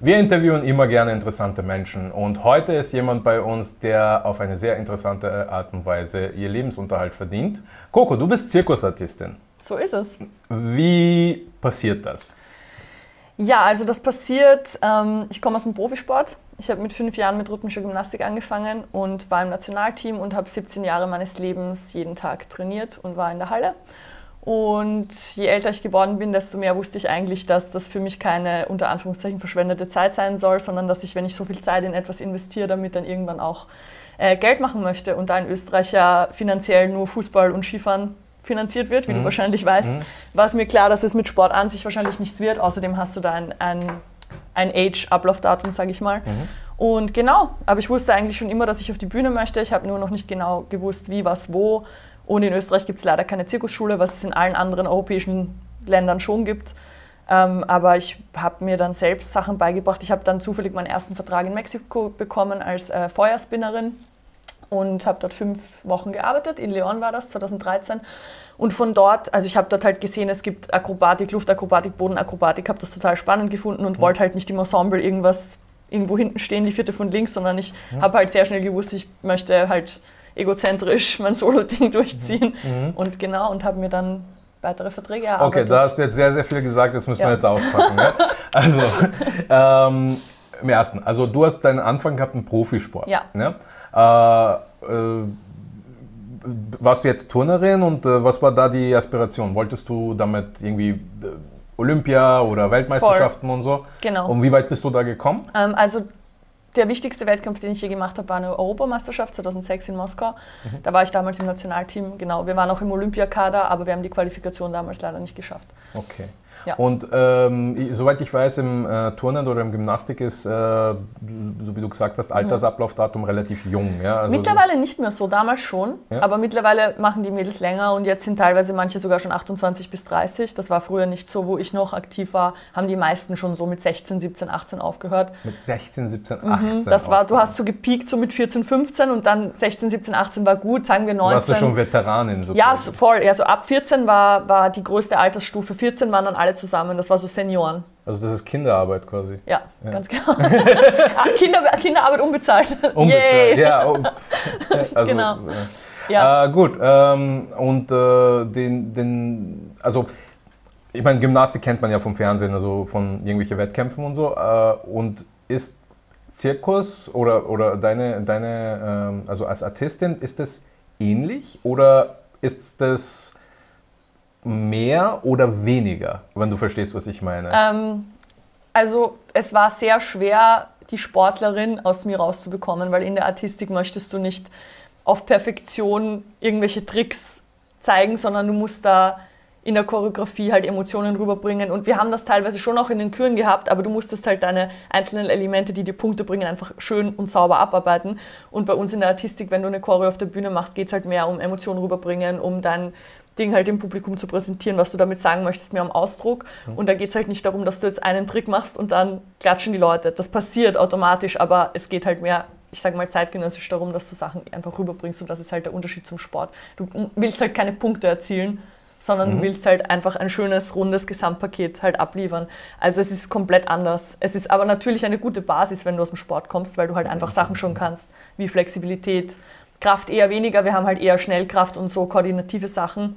Wir interviewen immer gerne interessante Menschen und heute ist jemand bei uns, der auf eine sehr interessante Art und Weise ihr Lebensunterhalt verdient. Coco, du bist Zirkusartistin. So ist es. Wie passiert das? Ja, also das passiert, ähm, ich komme aus dem Profisport. Ich habe mit fünf Jahren mit rhythmischer Gymnastik angefangen und war im Nationalteam und habe 17 Jahre meines Lebens jeden Tag trainiert und war in der Halle. Und je älter ich geworden bin, desto mehr wusste ich eigentlich, dass das für mich keine unter Anführungszeichen verschwendete Zeit sein soll, sondern dass ich, wenn ich so viel Zeit in etwas investiere, damit dann irgendwann auch äh, Geld machen möchte. Und da in Österreich ja finanziell nur Fußball und Skifahren finanziert wird, wie mhm. du wahrscheinlich weißt, mhm. war es mir klar, dass es mit Sport an sich wahrscheinlich nichts wird. Außerdem hast du da ein, ein, ein Age-Ablaufdatum, sage ich mal. Mhm. Und genau, aber ich wusste eigentlich schon immer, dass ich auf die Bühne möchte. Ich habe nur noch nicht genau gewusst, wie, was, wo. Und in Österreich gibt es leider keine Zirkusschule, was es in allen anderen europäischen Ländern schon gibt. Ähm, aber ich habe mir dann selbst Sachen beigebracht. Ich habe dann zufällig meinen ersten Vertrag in Mexiko bekommen als äh, Feuerspinnerin und habe dort fünf Wochen gearbeitet. In Leon war das, 2013. Und von dort, also ich habe dort halt gesehen, es gibt Akrobatik, Luftakrobatik, Bodenakrobatik, habe das total spannend gefunden und mhm. wollte halt nicht im Ensemble irgendwas irgendwo hinten stehen, die vierte von links, sondern ich mhm. habe halt sehr schnell gewusst, ich möchte halt egozentrisch mein Solo-Ding durchziehen. Mhm. mhm. Und genau, und habe mir dann weitere Verträge erarbeitet. Okay, da hast du jetzt sehr, sehr viel gesagt, das müssen ja. wir jetzt auspacken. ne? Also, ähm, im ersten, also du hast deinen Anfang gehabt im Profisport. Ja. Ne? Äh, äh, warst du jetzt Turnerin und äh, was war da die Aspiration? Wolltest du damit irgendwie äh, Olympia oder Weltmeisterschaften Voll. und so? Genau. Und wie weit bist du da gekommen? Ähm, also der wichtigste Wettkampf, den ich je gemacht habe, war eine Europameisterschaft 2006 in Moskau. Mhm. Da war ich damals im Nationalteam. Genau, wir waren auch im Olympiakader, aber wir haben die Qualifikation damals leider nicht geschafft. Okay. Ja. Und ähm, soweit ich weiß, im äh, Turnen oder im Gymnastik ist, äh, so wie du gesagt hast, Altersablaufdatum relativ jung. Ja? Also mittlerweile nicht mehr so, damals schon. Ja? Aber mittlerweile machen die Mädels länger und jetzt sind teilweise manche sogar schon 28 bis 30. Das war früher nicht so, wo ich noch aktiv war, haben die meisten schon so mit 16, 17, 18 aufgehört. Mit 16, 17, 18? Mhm, das war, du hast so gepiekt so mit 14, 15 und dann 16, 17, 18 war gut, sagen wir 19. Warst du schon Veteranin? So ja, so, voll. Also ab 14 war, war die größte Altersstufe. 14 waren dann alle zusammen. Das war so Senioren. Also das ist Kinderarbeit quasi. Ja, ja. ganz genau. Kinder, Kinderarbeit unbezahlt. Unbezahlt, Yay. ja. Oh. Also, genau. Ja. Äh, gut, ähm, und äh, den, den, also ich meine, Gymnastik kennt man ja vom Fernsehen, also von irgendwelchen Wettkämpfen und so. Äh, und ist Zirkus oder, oder deine, deine ähm, also als Artistin, ist das ähnlich oder ist das mehr oder weniger, wenn du verstehst, was ich meine? Ähm, also es war sehr schwer, die Sportlerin aus mir rauszubekommen, weil in der Artistik möchtest du nicht auf Perfektion irgendwelche Tricks zeigen, sondern du musst da in der Choreografie halt Emotionen rüberbringen. Und wir haben das teilweise schon auch in den Küren gehabt, aber du musstest halt deine einzelnen Elemente, die dir Punkte bringen, einfach schön und sauber abarbeiten. Und bei uns in der Artistik, wenn du eine Choreo auf der Bühne machst, geht es halt mehr um Emotionen rüberbringen, um dein Ding halt dem Publikum zu präsentieren, was du damit sagen möchtest, mehr am Ausdruck. Mhm. Und da geht es halt nicht darum, dass du jetzt einen Trick machst und dann klatschen die Leute. Das passiert automatisch, aber es geht halt mehr, ich sage mal, zeitgenössisch darum, dass du Sachen einfach rüberbringst und das ist halt der Unterschied zum Sport. Du willst halt keine Punkte erzielen, sondern mhm. du willst halt einfach ein schönes, rundes Gesamtpaket halt abliefern. Also es ist komplett anders. Es ist aber natürlich eine gute Basis, wenn du aus dem Sport kommst, weil du halt einfach Sachen schon kannst, wie Flexibilität, Kraft eher weniger, wir haben halt eher Schnellkraft und so koordinative Sachen.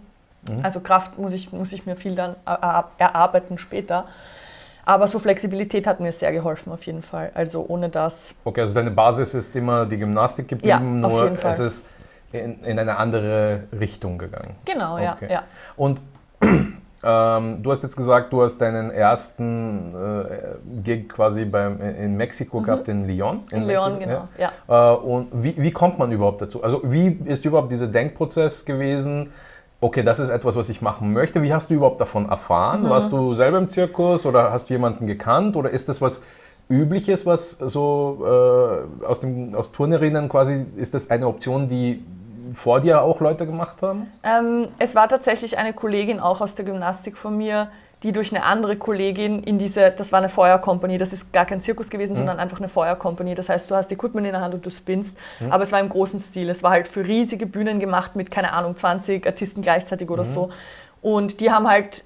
Mhm. Also Kraft muss ich, muss ich mir viel dann erarbeiten später. Aber so Flexibilität hat mir sehr geholfen auf jeden Fall. Also ohne das. Okay, also deine Basis ist immer die Gymnastik geblieben, ja, nur es ist in, in, eine andere Richtung gegangen. Genau, okay. ja, ja. Und ähm, du hast jetzt gesagt, du hast deinen ersten äh, Gig quasi beim, in Mexiko mhm. gehabt, in Lyon. In, in Lyon, genau, ja. ja. Äh, und wie, wie kommt man überhaupt dazu? Also wie ist überhaupt dieser Denkprozess gewesen? Okay, das ist etwas, was ich machen möchte. Wie hast du überhaupt davon erfahren? Mhm. Warst du selber im Zirkus oder hast du jemanden gekannt oder ist das was Übliches, was so äh, aus, dem, aus Turnerinnen quasi, ist das eine Option, die vor dir auch Leute gemacht haben? Ähm, es war tatsächlich eine Kollegin auch aus der Gymnastik von mir, die durch eine andere Kollegin in diese, das war eine Feuercompany, das ist gar kein Zirkus gewesen, mhm. sondern einfach eine Feuercompany. Das heißt, du hast Equipment in der Hand und du spinnst, mhm. aber es war im großen Stil. Es war halt für riesige Bühnen gemacht mit, keine Ahnung, 20 Artisten gleichzeitig oder mhm. so. Und die haben halt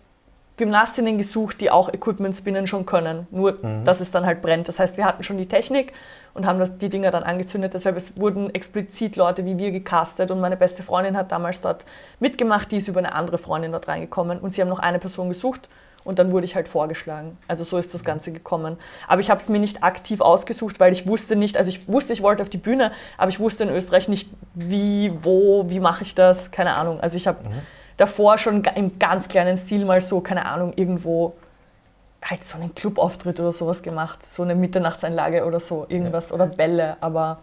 Gymnastinnen gesucht, die auch Equipment spinnen schon können, nur mhm. dass es dann halt brennt. Das heißt, wir hatten schon die Technik und haben das, die Dinger dann angezündet. Deshalb es wurden explizit Leute wie wir gecastet und meine beste Freundin hat damals dort mitgemacht, die ist über eine andere Freundin dort reingekommen und sie haben noch eine Person gesucht und dann wurde ich halt vorgeschlagen. Also so ist das Ganze gekommen. Aber ich habe es mir nicht aktiv ausgesucht, weil ich wusste nicht, also ich wusste, ich wollte auf die Bühne, aber ich wusste in Österreich nicht, wie, wo, wie mache ich das, keine Ahnung. Also ich habe mhm. davor schon im ganz kleinen Stil mal so, keine Ahnung, irgendwo halt so einen Clubauftritt oder sowas gemacht, so eine Mitternachtseinlage oder so, irgendwas ja. oder Bälle, aber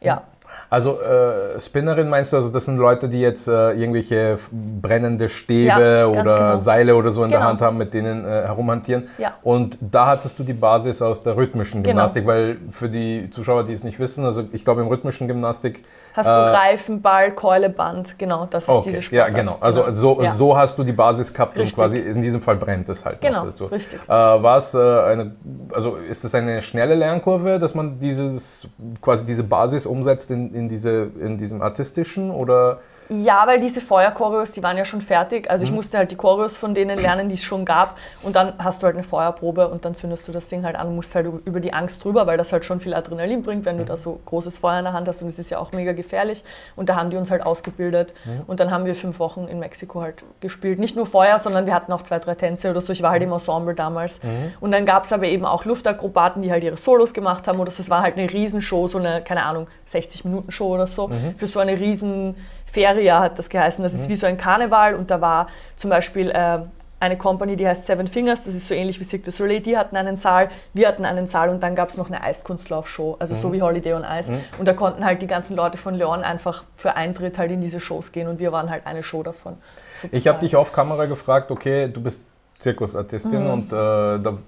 ja. Also äh, Spinnerin meinst du, also das sind Leute, die jetzt äh, irgendwelche brennende Stäbe ja, oder genau. Seile oder so in genau. der Hand haben, mit denen äh, herumhantieren. Ja. Und da hattest du die Basis aus der rhythmischen genau. Gymnastik, genau. weil für die Zuschauer, die es nicht wissen, also ich glaube im rhythmischen Gymnastik hast du äh, Reifen, Ball, Keule, Band, genau, das ist okay. diese Sportart. Ja, genau. Also genau. So, ja. so hast du die Basis gehabt richtig. und quasi in diesem Fall brennt es halt genau, dazu. richtig. Äh, war es äh, eine, also ist es eine schnelle Lernkurve, dass man dieses, quasi diese Basis umsetzt in, in, diese, in diesem artistischen oder ja, weil diese Feuerchoreos, die waren ja schon fertig. Also ich mhm. musste halt die Choreos von denen lernen, die es schon gab. Und dann hast du halt eine Feuerprobe und dann zündest du das Ding halt an und musst halt über die Angst drüber, weil das halt schon viel Adrenalin bringt, wenn du mhm. da so großes Feuer in der Hand hast. Und es ist ja auch mega gefährlich. Und da haben die uns halt ausgebildet. Mhm. Und dann haben wir fünf Wochen in Mexiko halt gespielt. Nicht nur Feuer, sondern wir hatten auch zwei, drei Tänze oder so. Ich war halt im Ensemble damals. Mhm. Und dann gab es aber eben auch Luftakrobaten, die halt ihre Solos gemacht haben. Oder so. Es war halt eine Riesenshow, so eine, keine Ahnung, 60-Minuten-Show oder so. Mhm. Für so eine riesen Feria hat das geheißen. Das ist mhm. wie so ein Karneval und da war zum Beispiel äh, eine Company, die heißt Seven Fingers, das ist so ähnlich wie Cirque du Soleil, die hatten einen Saal, wir hatten einen Saal und dann gab es noch eine Eiskunstlaufshow, also mhm. so wie Holiday on Ice. Mhm. Und da konnten halt die ganzen Leute von Leon einfach für Eintritt halt in diese Shows gehen und wir waren halt eine Show davon. Sozusagen. Ich habe dich auf Kamera gefragt, okay, du bist Zirkusartistin mhm. und äh, da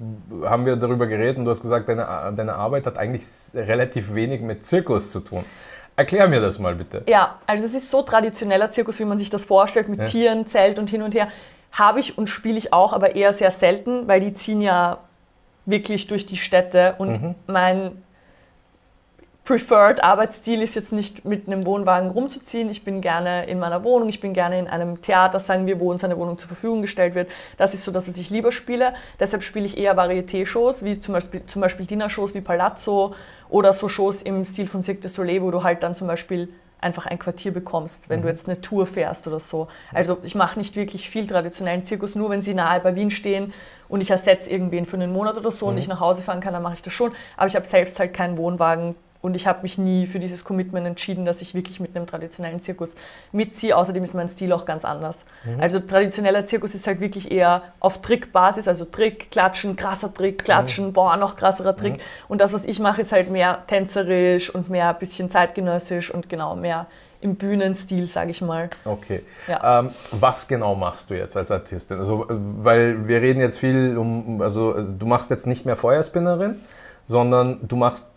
haben wir darüber geredet und du hast gesagt, deine, deine Arbeit hat eigentlich relativ wenig mit Zirkus zu tun. Erklär mir das mal bitte. Ja, also es ist so traditioneller Zirkus, wie man sich das vorstellt, mit ja. Tieren, Zelt und hin und her. Habe ich und spiele ich auch, aber eher sehr selten, weil die ziehen ja wirklich durch die Städte und mhm. mein preferred Arbeitsstil ist jetzt nicht mit einem Wohnwagen rumzuziehen. Ich bin gerne in meiner Wohnung, ich bin gerne in einem Theater, sagen wir, wo uns eine Wohnung zur Verfügung gestellt wird. Das ist so das, was ich lieber spiele. Deshalb spiele ich eher Varieté-Shows, wie zum Beispiel, zum Beispiel Dinner-Shows wie Palazzo oder so Shows im Stil von Cirque du Soleil, wo du halt dann zum Beispiel einfach ein Quartier bekommst, wenn mhm. du jetzt eine Tour fährst oder so. Also ich mache nicht wirklich viel traditionellen Zirkus, nur wenn sie nahe bei Wien stehen und ich ersetze irgendwen für einen Monat oder so mhm. und ich nach Hause fahren kann, dann mache ich das schon. Aber ich habe selbst halt keinen Wohnwagen, und ich habe mich nie für dieses Commitment entschieden, dass ich wirklich mit einem traditionellen Zirkus mitziehe. Außerdem ist mein Stil auch ganz anders. Mhm. Also traditioneller Zirkus ist halt wirklich eher auf Trickbasis, also Trick, Klatschen, krasser Trick, Klatschen, mhm. boah, noch krasserer Trick. Mhm. Und das, was ich mache, ist halt mehr tänzerisch und mehr ein bisschen zeitgenössisch und genau mehr im Bühnenstil, sage ich mal. Okay. Ja. Ähm, was genau machst du jetzt als Artistin? Also, weil wir reden jetzt viel um, also, also du machst jetzt nicht mehr Feuerspinnerin, sondern du machst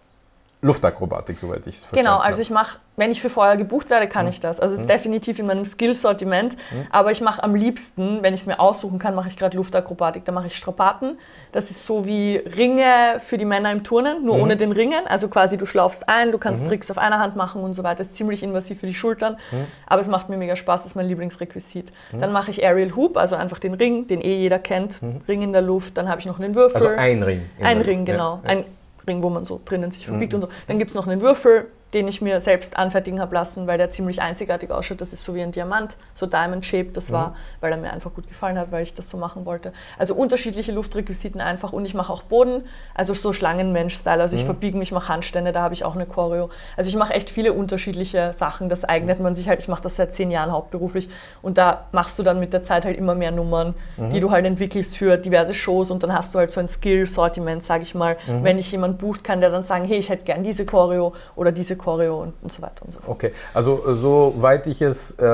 Luftakrobatik, soweit ich es verstehe. Genau, also ich mache, wenn ich für Feuer gebucht werde, kann mhm. ich das. Also es ist mhm. definitiv in meinem Skillsortiment. Mhm. Aber ich mache am liebsten, wenn ich es mir aussuchen kann, mache ich gerade Luftakrobatik. Da mache ich Strapaten. Das ist so wie Ringe für die Männer im Turnen, nur mhm. ohne den Ringen. Also quasi du schlaufst ein, du kannst mhm. Tricks auf einer Hand machen und so weiter. Das ist ziemlich invasiv für die Schultern. Mhm. Aber es macht mir mega Spaß, das ist mein Lieblingsrequisit. Dann mache ich Aerial Hoop, also einfach den Ring, den eh jeder kennt. Ring in der Luft. Dann habe ich noch einen Würfel. Also ein Ring. Ein Ring, genau. Ja. Ein Ring, wo man so drinnen sich verbiegt mhm. und so. Dann gibt es noch einen Würfel, den ich mir selbst anfertigen habe lassen, weil der ziemlich einzigartig ausschaut. Das ist so wie ein Diamant, so Diamond Shape. Das mhm. war, weil er mir einfach gut gefallen hat, weil ich das so machen wollte. Also unterschiedliche Luftrequisiten einfach und ich mache auch Boden, also so Schlangenmensch-Style. Also ich mhm. verbiege mich, mache Handstände, da habe ich auch eine Choreo. Also ich mache echt viele unterschiedliche Sachen. Das eignet man sich halt. Ich mache das seit zehn Jahren hauptberuflich und da machst du dann mit der Zeit halt immer mehr Nummern, mhm. die du halt entwickelst für diverse Shows und dann hast du halt so ein Skill-Sortiment, sage ich mal. Mhm. Wenn dich jemand bucht, kann der dann sagen, hey, ich hätte gern diese Choreo oder diese Choreo und, und so weiter und so fort. Okay, also soweit ich es äh,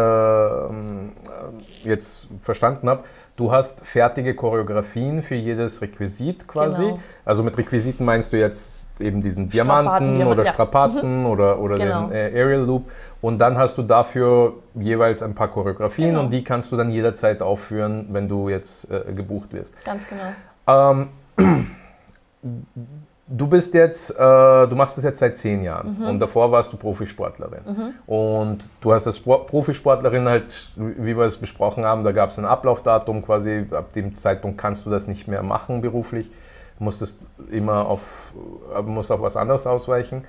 jetzt verstanden habe, du hast fertige Choreografien für jedes Requisit quasi. Genau. Also mit Requisiten meinst du jetzt eben diesen Diamanten Diamant, oder Strapaten ja. oder, oder genau. den äh, Aerial Loop. Und dann hast du dafür jeweils ein paar Choreografien genau. und die kannst du dann jederzeit aufführen, wenn du jetzt äh, gebucht wirst. Ganz genau. Ähm, Du bist jetzt, äh, du machst das jetzt seit zehn Jahren mhm. und davor warst du Profisportlerin. Mhm. Und du hast als Profisportlerin halt, wie wir es besprochen haben, da gab es ein Ablaufdatum quasi, ab dem Zeitpunkt kannst du das nicht mehr machen beruflich, musstest immer auf, äh, musst auf was anderes ausweichen.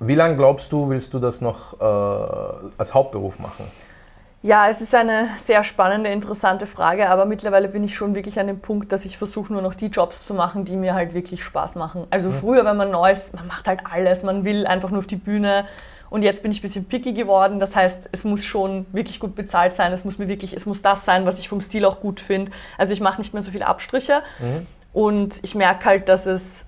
Wie lange glaubst du, willst du das noch äh, als Hauptberuf machen? Ja, es ist eine sehr spannende, interessante Frage, aber mittlerweile bin ich schon wirklich an dem Punkt, dass ich versuche, nur noch die Jobs zu machen, die mir halt wirklich Spaß machen. Also mhm. früher, wenn man neu ist, man macht halt alles, man will einfach nur auf die Bühne. Und jetzt bin ich ein bisschen picky geworden. Das heißt, es muss schon wirklich gut bezahlt sein. Es muss mir wirklich, es muss das sein, was ich vom Stil auch gut finde. Also ich mache nicht mehr so viele Abstriche. Mhm. Und ich merke halt, dass es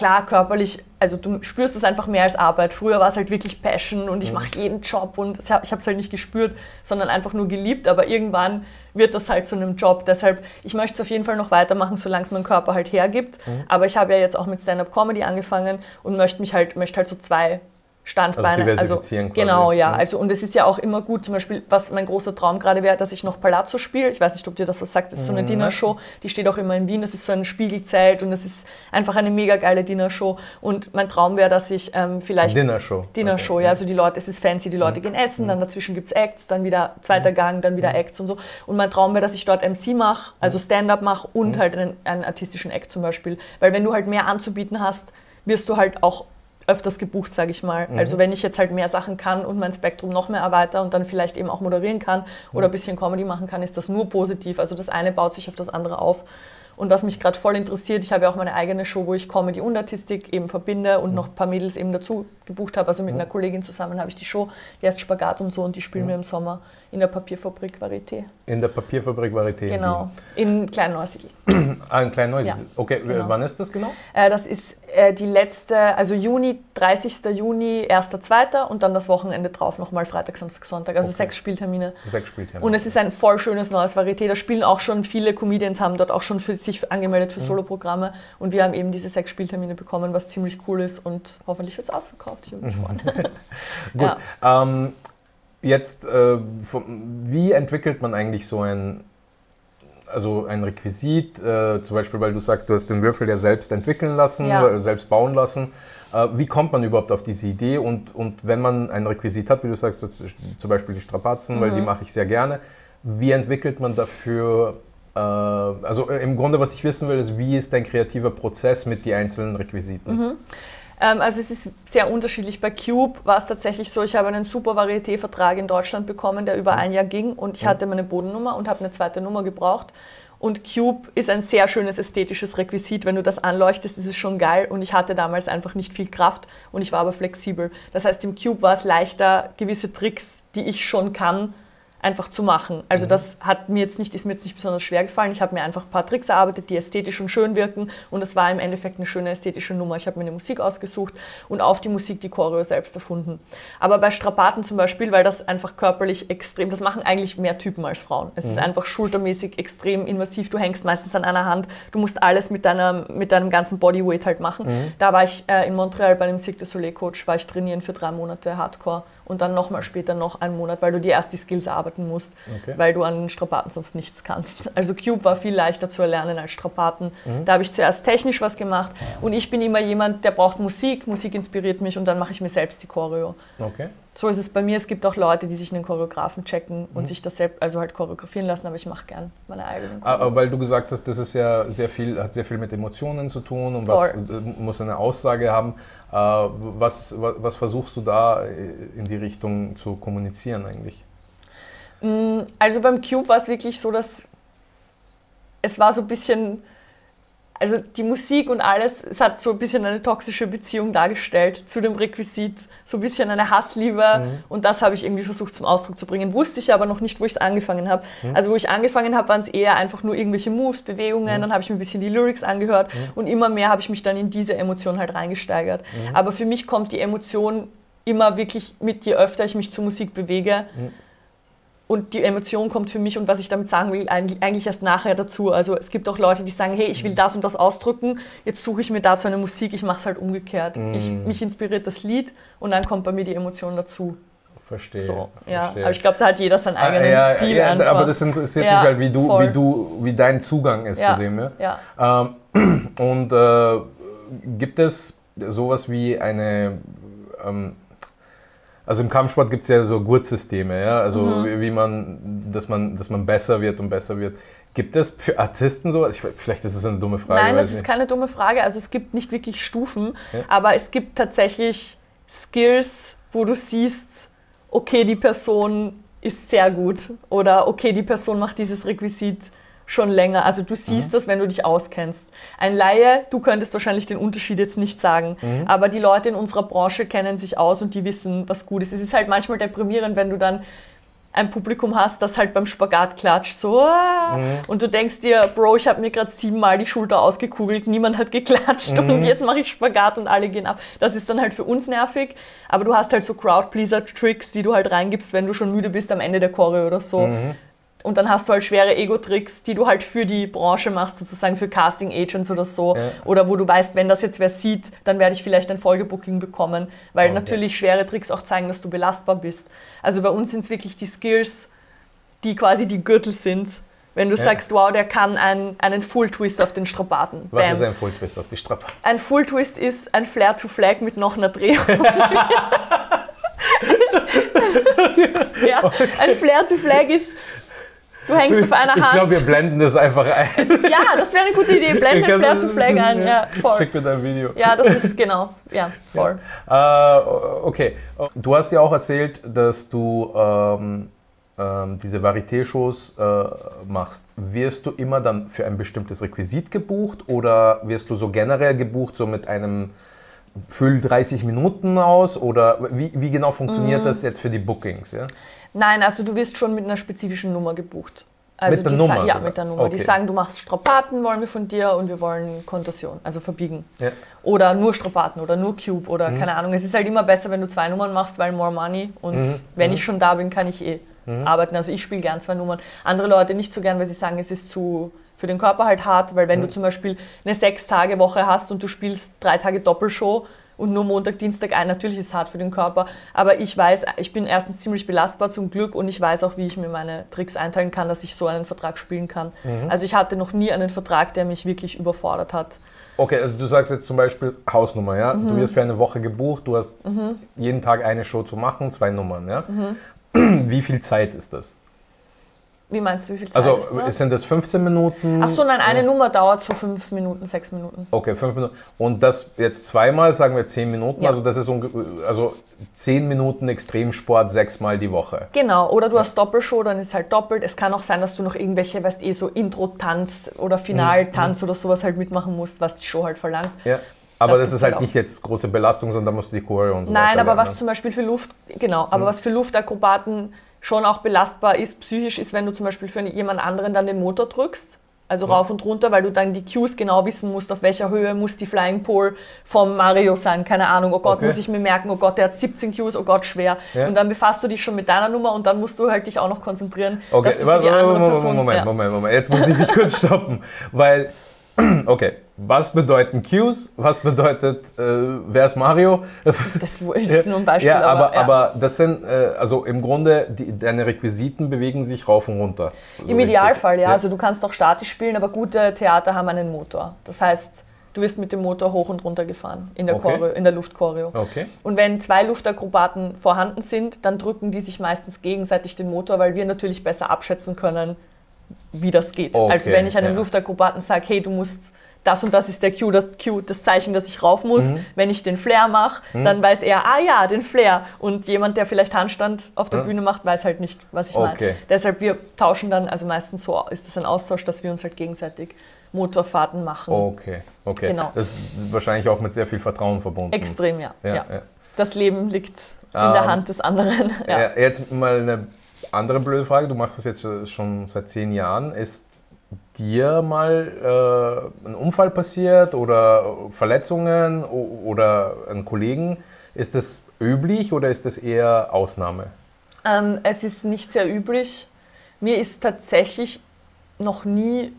klar, körperlich, also du spürst es einfach mehr als Arbeit. Früher war es halt wirklich Passion und ich mhm. mache jeden Job und ich habe es halt nicht gespürt, sondern einfach nur geliebt. Aber irgendwann wird das halt zu einem Job. Deshalb, ich möchte es auf jeden Fall noch weitermachen, solange es mein Körper halt hergibt. Mhm. Aber ich habe ja jetzt auch mit Stand-Up-Comedy angefangen und möchte mich halt, möchte halt so zwei Standbeine. Also diversifizieren also, quasi. Genau, ja. Also, und es ist ja auch immer gut, zum Beispiel, was mein großer Traum gerade wäre, dass ich noch Palazzo spiele. Ich weiß nicht, ob dir das was sagt. Das ist so eine mhm. Dinnershow, die steht auch immer in Wien. Das ist so ein Spiegelzelt und es ist einfach eine mega geile Dinnershow. Und mein Traum wäre, dass ich ähm, vielleicht. Dinnershow. Dinnershow, also, ja. Also die Leute, es ist fancy, die Leute mhm. gehen essen, mhm. dann dazwischen gibt es Acts, dann wieder zweiter mhm. Gang, dann wieder mhm. Acts und so. Und mein Traum wäre, dass ich dort MC mache, also mhm. Stand-up mache und halt einen, einen artistischen Act zum Beispiel. Weil wenn du halt mehr anzubieten hast, wirst du halt auch öfters gebucht, sage ich mal. Mhm. Also wenn ich jetzt halt mehr Sachen kann und mein Spektrum noch mehr erweitere und dann vielleicht eben auch moderieren kann oder ein bisschen Comedy machen kann, ist das nur positiv. Also das eine baut sich auf das andere auf. Und was mich gerade voll interessiert, ich habe ja auch meine eigene Show, wo ich Comedy und Artistik eben verbinde und mhm. noch ein paar Mädels eben dazu gebucht habe. Also mit mhm. einer Kollegin zusammen habe ich die Show, die heißt Spagat und so und die spielen wir im Sommer in der Papierfabrik Varieté. In der Papierfabrik Varieté? Genau, in Klein-Neusiedl. ah, in Klein-Neusiedl. Ja, okay, genau. wann ist das genau? Äh, das ist äh, die letzte, also Juni, 30. Juni, 1.2. und dann das Wochenende drauf nochmal Freitag, Samstag, Sonntag. Also okay. sechs Spieltermine. Sechs Spieltermine. Und es ist ein voll schönes neues Varieté. Da spielen auch schon viele Comedians, haben dort auch schon für sich angemeldet für mhm. Soloprogramme. Und wir haben eben diese sechs Spieltermine bekommen, was ziemlich cool ist und hoffentlich wird es ausverkauft. Ich bin gespannt. Gut. Ja. Ähm, Jetzt, äh, wie entwickelt man eigentlich so ein, also ein Requisit, äh, zum Beispiel, weil du sagst, du hast den Würfel ja selbst entwickeln lassen, ja. Äh, selbst bauen lassen. Äh, wie kommt man überhaupt auf diese Idee? Und, und wenn man ein Requisit hat, wie du sagst, zum Beispiel die Strapazen, mhm. weil die mhm. mache ich sehr gerne, wie entwickelt man dafür, äh, also äh, im Grunde, was ich wissen will, ist, wie ist dein kreativer Prozess mit den einzelnen Requisiten? Mhm. Ähm, also es ist sehr unterschiedlich. Bei Cube war es tatsächlich so, ich habe einen super Varieté-Vertrag in Deutschland bekommen, der über ein Jahr ging und ich hatte meine Bodennummer und habe eine zweite Nummer gebraucht. Und Cube ist ein sehr schönes ästhetisches Requisit. Wenn du das anleuchtest, ist es schon geil. Und ich hatte damals einfach nicht viel Kraft und ich war aber flexibel. Das heißt, im Cube war es leichter, gewisse Tricks, die ich schon kann, einfach zu machen. Also mhm. das hat mir jetzt nicht, ist mir jetzt nicht besonders schwer gefallen. Ich habe mir einfach ein paar Tricks erarbeitet, die ästhetisch und schön wirken und es war im Endeffekt eine schöne ästhetische Nummer. Ich habe mir eine Musik ausgesucht und auf die Musik die Choreo selbst erfunden. Aber bei Strapaten zum Beispiel, weil das einfach körperlich extrem, das machen eigentlich mehr Typen als Frauen. Es mhm. ist einfach schultermäßig extrem invasiv. Du hängst meistens an einer Hand. Du musst alles mit, deiner, mit deinem ganzen Bodyweight halt machen. Mhm. Da war ich äh, in Montreal bei einem Cirque du Soleil Coach, war ich trainieren für drei Monate Hardcore und dann nochmal später noch einen Monat, weil du dir erst die Skills arbeiten musst, okay. weil du an Strapaten sonst nichts kannst. Also Cube war viel leichter zu erlernen als Strapaten. Mhm. Da habe ich zuerst technisch was gemacht und ich bin immer jemand, der braucht Musik, Musik inspiriert mich und dann mache ich mir selbst die Choreo. Okay. So ist es bei mir. Es gibt auch Leute, die sich einen Choreografen checken und mhm. sich das selbst, also halt choreografieren lassen, aber ich mache gern meine eigenen ah, Aber weil du gesagt hast, das ist ja sehr viel, hat sehr viel mit Emotionen zu tun und was äh, muss eine Aussage haben. Äh, was, was versuchst du da äh, in die Richtung zu kommunizieren eigentlich? Mm, also beim Cube war es wirklich so, dass es war so ein bisschen also die Musik und alles, es hat so ein bisschen eine toxische Beziehung dargestellt zu dem Requisit, so ein bisschen eine Hassliebe mhm. und das habe ich irgendwie versucht zum Ausdruck zu bringen. Wusste ich aber noch nicht, wo ich es angefangen habe. Mhm. Also wo ich angefangen habe, waren es eher einfach nur irgendwelche Moves, Bewegungen, mhm. dann habe ich mir ein bisschen die Lyrics angehört mhm. und immer mehr habe ich mich dann in diese Emotion halt reingesteigert. Mhm. Aber für mich kommt die Emotion immer wirklich mit, je öfter ich mich zur Musik bewege mhm. Und die Emotion kommt für mich und was ich damit sagen will, eigentlich erst nachher dazu. Also es gibt auch Leute, die sagen, hey, ich will das und das ausdrücken, jetzt suche ich mir dazu eine Musik, ich mache es halt umgekehrt. Mm. Ich, mich inspiriert das Lied und dann kommt bei mir die Emotion dazu. Verstehe. So, ja. Verstehe. Aber ich glaube, da hat jeder seinen ah, eigenen ah, ja, Stil. Ja, aber das interessiert ja, mich halt, wie du, wie du, wie dein Zugang ist zu dem. Ja. ja. Ähm, und äh, gibt es sowas wie eine, ähm, also im Kampfsport gibt es ja so Gurtsysteme, ja, also mhm. wie, wie, man, dass man, dass man besser wird und besser wird. Gibt es für Artisten so? Also vielleicht ist es eine dumme Frage. Nein, das ist keine dumme Frage. Also es gibt nicht wirklich Stufen, ja. aber es gibt tatsächlich Skills, wo du siehst, okay, die Person ist sehr gut oder okay, die Person macht dieses Requisit schon länger. Also du siehst mhm. das, wenn du dich auskennst. Ein Laie, du könntest wahrscheinlich den Unterschied jetzt nicht sagen, mhm. aber die Leute in unserer Branche kennen sich aus und die wissen, was gut ist. Es ist halt manchmal deprimierend, wenn du dann ein Publikum hast, das halt beim Spagat klatscht, so ah, mhm. und du denkst dir, Bro, ich habe mir gerade siebenmal die Schulter ausgekugelt, niemand hat geklatscht mhm. und jetzt mache ich Spagat und alle gehen ab. Das ist dann halt für uns nervig, aber du hast halt so Crowdpleaser-Tricks, die du halt reingibst, wenn du schon müde bist am Ende der Choreo oder so. Mhm. Und dann hast du halt schwere Ego-Tricks, die du halt für die Branche machst, sozusagen für Casting-Agents oder so. Ja. Oder wo du weißt, wenn das jetzt wer sieht, dann werde ich vielleicht ein Folgebooking bekommen. Weil okay. natürlich schwere Tricks auch zeigen, dass du belastbar bist. Also bei uns sind es wirklich die Skills, die quasi die Gürtel sind. Wenn du ja. sagst, wow, der kann einen, einen Full-Twist auf den Strapaten. Was Bam. ist ein Full-Twist auf die Strapaten? Ein Full-Twist ist ein Flare-to-Flag mit noch einer Drehung. ja, okay. Ein Flare-to-Flag ist Du hängst auf einer Hand. Ich glaube, wir blenden das einfach ein. Ist, ja, das wäre eine gute Idee. Blende Flare to Flag ein. Ja, voll. Schick mir dein Video. Ja, das ist genau. Ja, voll. Ja. Uh, okay. Du hast ja auch erzählt, dass du ähm, ähm, diese Varieté-Shows äh, machst. Wirst du immer dann für ein bestimmtes Requisit gebucht oder wirst du so generell gebucht, so mit einem Füll 30 Minuten aus? Oder wie, wie genau funktioniert mm. das jetzt für die Bookings? Ja? Nein, also du wirst schon mit einer spezifischen Nummer gebucht. Also mit der Nummer? Sagen, ja, mit der Nummer. Okay. Die sagen, du machst Strapaten, wollen wir von dir und wir wollen Kontorsion, also verbiegen. Ja. Oder nur Strapaten oder nur Cube oder mhm. keine Ahnung. Es ist halt immer besser, wenn du zwei Nummern machst, weil more money. Und mhm. wenn mhm. ich schon da bin, kann ich eh mhm. arbeiten. Also ich spiele gern zwei Nummern. Andere Leute nicht so gern, weil sie sagen, es ist zu für den Körper halt hart, weil wenn du mhm. zum Beispiel eine Sechs-Tage-Woche hast und du spielst drei Tage Doppelshow, und nur Montag, Dienstag ein. Natürlich ist es hart für den Körper, aber ich weiß, ich bin erstens ziemlich belastbar zum Glück und ich weiß auch, wie ich mir meine Tricks einteilen kann, dass ich so einen Vertrag spielen kann. Mhm. Also ich hatte noch nie einen Vertrag, der mich wirklich überfordert hat. Okay, also du sagst jetzt zum Beispiel Hausnummer, ja? Mhm. Du wirst für eine Woche gebucht, du hast mhm. jeden Tag eine Show zu machen, zwei Nummern, ja? Mhm. Wie viel Zeit ist das? Wie meinst du, wie viel Zeit also, ist das? sind das 15 Minuten? Ach so, nein, eine. Nummer dauert so 5 Minuten, 6 Minuten. Okay, 5 Minuten. Und das jetzt zweimal, sagen wir 10 Minuten, ja. also das ist also 10 Minuten Extremsport sechsmal die Woche. Genau, oder du ja. hast Doppelshow, dann ist halt doppelt. Es kann auch sein, dass du noch irgendwelche, weißt eh, so Intro-Tanz oder Final-Tanz mhm. oder sowas halt mitmachen musst, was die Show halt verlangt. Ja. Aber das, das ist halt auch. nicht jetzt große Belastung, sondern da musst du die Choreo und so Nein, weiter aber lernen. was zum Beispiel für Luft, genau, aber mhm. was für Luftakrobaten schon auch belastbar ist, psychisch ist, wenn du zum Beispiel für jemand anderen dann den Motor drückst. Also ja. rauf und runter, weil du dann die Cues genau wissen musst, auf welcher Höhe muss die Flying Pole vom Mario sein. Keine Ahnung, oh Gott, okay. muss ich mir merken, oh Gott, der hat 17 Cues, oh Gott, schwer. Ja. Und dann befasst du dich schon mit deiner Nummer und dann musst du halt dich auch noch konzentrieren, okay. dass du für die andere Moment, Person... Moment, ja. Moment, Moment, jetzt muss ich dich kurz stoppen, weil Okay, was bedeuten Cues? Was bedeutet, äh, wer ist Mario? Das ist nur ein Beispiel. Ja, aber, aber, ja. aber das sind, äh, also im Grunde, die, deine Requisiten bewegen sich rauf und runter. So Im Idealfall, ja. ja. Also du kannst auch statisch spielen, aber gute Theater haben einen Motor. Das heißt, du wirst mit dem Motor hoch und runter gefahren in der, okay. Choreo, in der Luftchoreo. Okay. Und wenn zwei Luftakrobaten vorhanden sind, dann drücken die sich meistens gegenseitig den Motor, weil wir natürlich besser abschätzen können, wie das geht. Okay, also wenn ich einem ja. Luftakrobaten sage, hey, du musst das und das ist der Cue, das Cue, das Zeichen, dass ich rauf muss. Mhm. Wenn ich den Flair mache, mhm. dann weiß er, ah ja, den Flair. Und jemand, der vielleicht Handstand auf der mhm. Bühne macht, weiß halt nicht, was ich okay. meine. Deshalb, wir tauschen dann, also meistens so ist das ein Austausch, dass wir uns halt gegenseitig Motorfahrten machen. Okay, okay. Genau. Das ist wahrscheinlich auch mit sehr viel Vertrauen verbunden. Extrem, ja. ja, ja. ja. Das Leben liegt in um, der ähm, Hand des anderen. Jetzt mal eine andere blöde Frage, du machst das jetzt schon seit zehn Jahren. Ist dir mal äh, ein Unfall passiert oder Verletzungen oder ein Kollegen? Ist das üblich oder ist das eher Ausnahme? Ähm, es ist nicht sehr üblich. Mir ist tatsächlich noch nie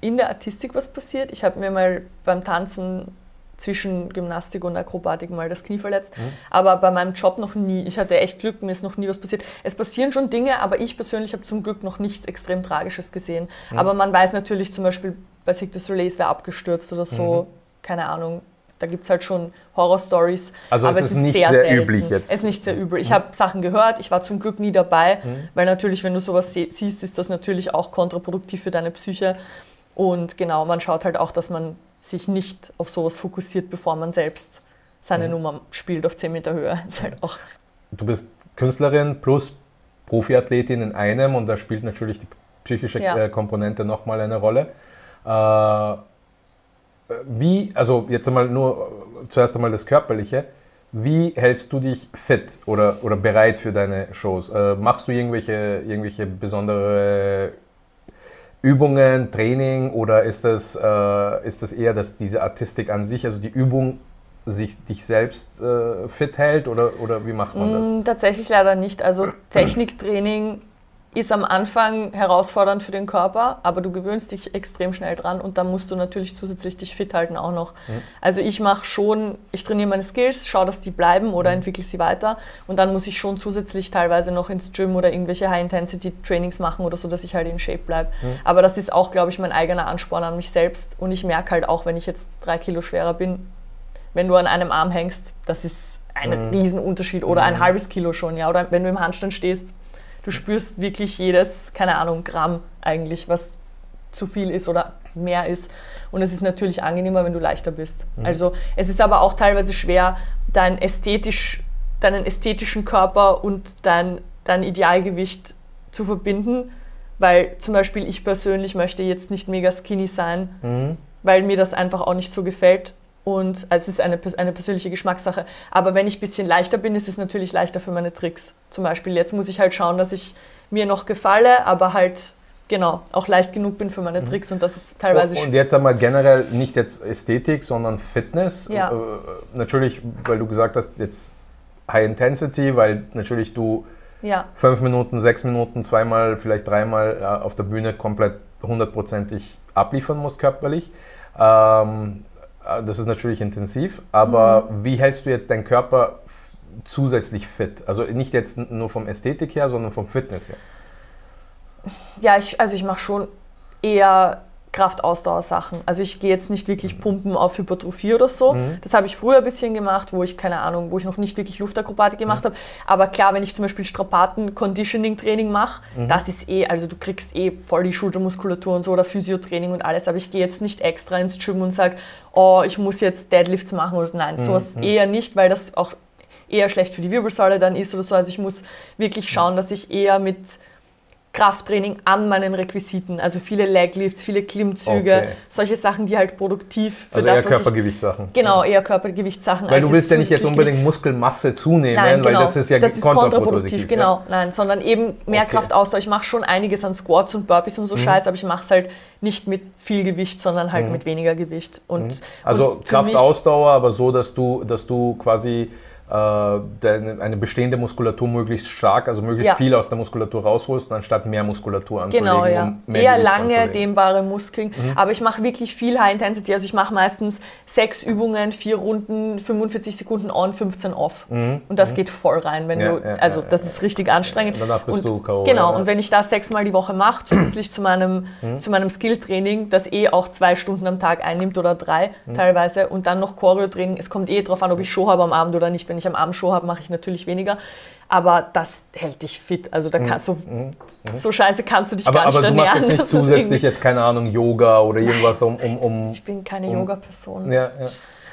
in der Artistik was passiert. Ich habe mir mal beim Tanzen zwischen Gymnastik und Akrobatik mal das Knie verletzt. Mhm. Aber bei meinem Job noch nie. Ich hatte echt Glück, mir ist noch nie was passiert. Es passieren schon Dinge, aber ich persönlich habe zum Glück noch nichts extrem Tragisches gesehen. Mhm. Aber man weiß natürlich zum Beispiel, bei Cirque du Soleil wer abgestürzt oder so. Mhm. Keine Ahnung. da gibt es halt schon Horror-Stories. Also aber es ist, ist nicht sehr, sehr üblich jetzt. Es ist nicht sehr üblich. Ich mhm. habe Sachen gehört, ich war zum Glück nie dabei, mhm. weil natürlich, wenn du sowas siehst, ist das natürlich auch kontraproduktiv für deine Psyche. Und genau, man schaut halt auch, dass man sich nicht auf sowas fokussiert, bevor man selbst seine mhm. Nummer spielt auf 10 Meter Höhe. Halt auch du bist Künstlerin plus Profiathletin in einem und da spielt natürlich die psychische ja. Äh, Komponente nochmal eine Rolle. Äh, wie, also jetzt einmal nur zuerst einmal das Körperliche, wie hältst du dich fit oder, oder bereit für deine Shows? Äh, machst du irgendwelche, irgendwelche besondere Übungen, Training oder ist das, äh, ist das eher das, diese Artistik an sich, also die Übung sich dich selbst äh, fit hält oder, oder wie macht man das? Mm, tatsächlich leider nicht. Also Techniktraining ist am Anfang herausfordernd für den Körper, aber du gewöhnst dich extrem schnell dran und dann musst du natürlich zusätzlich dich fit halten auch noch. Mhm. Also ich mache schon, ich trainiere meine Skills, schaue, dass die bleiben oder mhm. entwickle sie weiter und dann muss ich schon zusätzlich teilweise noch ins Gym oder irgendwelche High-Intensity-Trainings machen oder so, dass ich halt in Shape bleibe. Mhm. Aber das ist auch, glaube ich, mein eigener Ansporn an mich selbst und ich merke halt auch, wenn ich jetzt drei Kilo schwerer bin, wenn du an einem Arm hängst, das ist ein mhm. Riesenunterschied oder ein halbes Kilo schon, ja. Oder wenn du im Handstand stehst, du spürst wirklich jedes, keine Ahnung, Gramm eigentlich, was zu viel ist oder mehr ist. Und es ist natürlich angenehmer, wenn du leichter bist. Mhm. Also es ist aber auch teilweise schwer, dein ästhetisch, deinen ästhetischen Körper und dein, dein Idealgewicht zu verbinden. Weil zum Beispiel ich persönlich möchte jetzt nicht mega skinny sein, mhm. weil mir das einfach auch nicht so gefällt. Und also es ist eine, eine persönliche Geschmackssache. Aber wenn ich ein bisschen leichter bin, ist es natürlich leichter für meine Tricks. Zum Beispiel jetzt muss ich halt schauen, dass ich mir noch gefalle, aber halt genau auch leicht genug bin für meine mhm. Tricks und das ist teilweise Und jetzt einmal generell nicht jetzt Ästhetik, sondern Fitness. Ja. Äh, natürlich, weil du gesagt hast, jetzt High Intensity, weil natürlich du ja. fünf Minuten, sechs Minuten, zweimal, vielleicht dreimal äh, auf der Bühne komplett hundertprozentig abliefern musst körperlich. Ähm, äh, das ist natürlich intensiv, aber mhm. wie hältst du jetzt deinen Körper zusätzlich fit? Also nicht jetzt nur vom Ästhetik her, sondern vom Fitness her. Ja, ich, also ich mache schon eher Kraftausdauersachen. Also ich gehe jetzt nicht wirklich pumpen auf Hypertrophie oder so. Mhm. Das habe ich früher ein bisschen gemacht, wo ich, keine Ahnung, wo ich noch nicht wirklich Luftakrobatik gemacht mhm. habe. Aber klar, wenn ich zum Beispiel Strapaten-Conditioning-Training mache, mhm. das ist eh, also du kriegst eh voll die Schultermuskulatur und so oder Physiotraining und alles. Aber ich gehe jetzt nicht extra ins Gym und sage, oh, ich muss jetzt Deadlifts machen oder so. Nein, mhm. sowas mhm. eher nicht, weil das auch eher schlecht für die Wirbelsäule dann ist oder so. Also ich muss wirklich schauen, dass ich eher mit Krafttraining an meinen Requisiten. Also viele Leglifts, viele Klimmzüge, okay. solche Sachen, die halt produktiv für also das, eher Körpergewichtssachen. Genau, eher Körpergewichtssachen. Weil du willst ja nicht jetzt unbedingt Muskelmasse zunehmen, nein, genau. weil das ist ja das ist kontraproduktiv. Genau, ja. nein, sondern eben mehr okay. Kraftausdauer. Ich mache schon einiges an Squats und Burpees und so mhm. Scheiß, aber ich mache es halt nicht mit viel Gewicht, sondern halt mhm. mit weniger Gewicht. Und, mhm. Also und Kraftausdauer, aber so, dass du, dass du quasi eine bestehende Muskulatur möglichst stark, also möglichst ja. viel aus der Muskulatur rausholst, anstatt mehr Muskulatur anzulegen. Genau, ja. Um mehr Eher lange, dehnbare Muskeln. Mhm. Aber ich mache wirklich viel High Intensity. Also ich mache meistens sechs Übungen, vier Runden, 45 Sekunden on, 15 off. Mhm. Und das mhm. geht voll rein, wenn ja, du, ja, also das ist richtig anstrengend. Danach bist und, du K.O. Genau, und wenn ich das sechsmal die Woche mache, zusätzlich zu meinem, mhm. zu meinem Skill-Training, das eh auch zwei Stunden am Tag einnimmt oder drei mhm. teilweise, und dann noch Choreo-Training, es kommt eh drauf an, ob ich Show habe am Abend oder nicht. Wenn ich am Abend Show habe, mache ich natürlich weniger. Aber das hält dich fit. Also da kannst du, mhm. mhm. so scheiße kannst du dich aber, gar nicht ernähren. Aber du machst jetzt nicht zusätzlich jetzt, keine Ahnung, Yoga oder irgendwas um... um, um ich bin keine um, Yoga-Person. Ja, ja.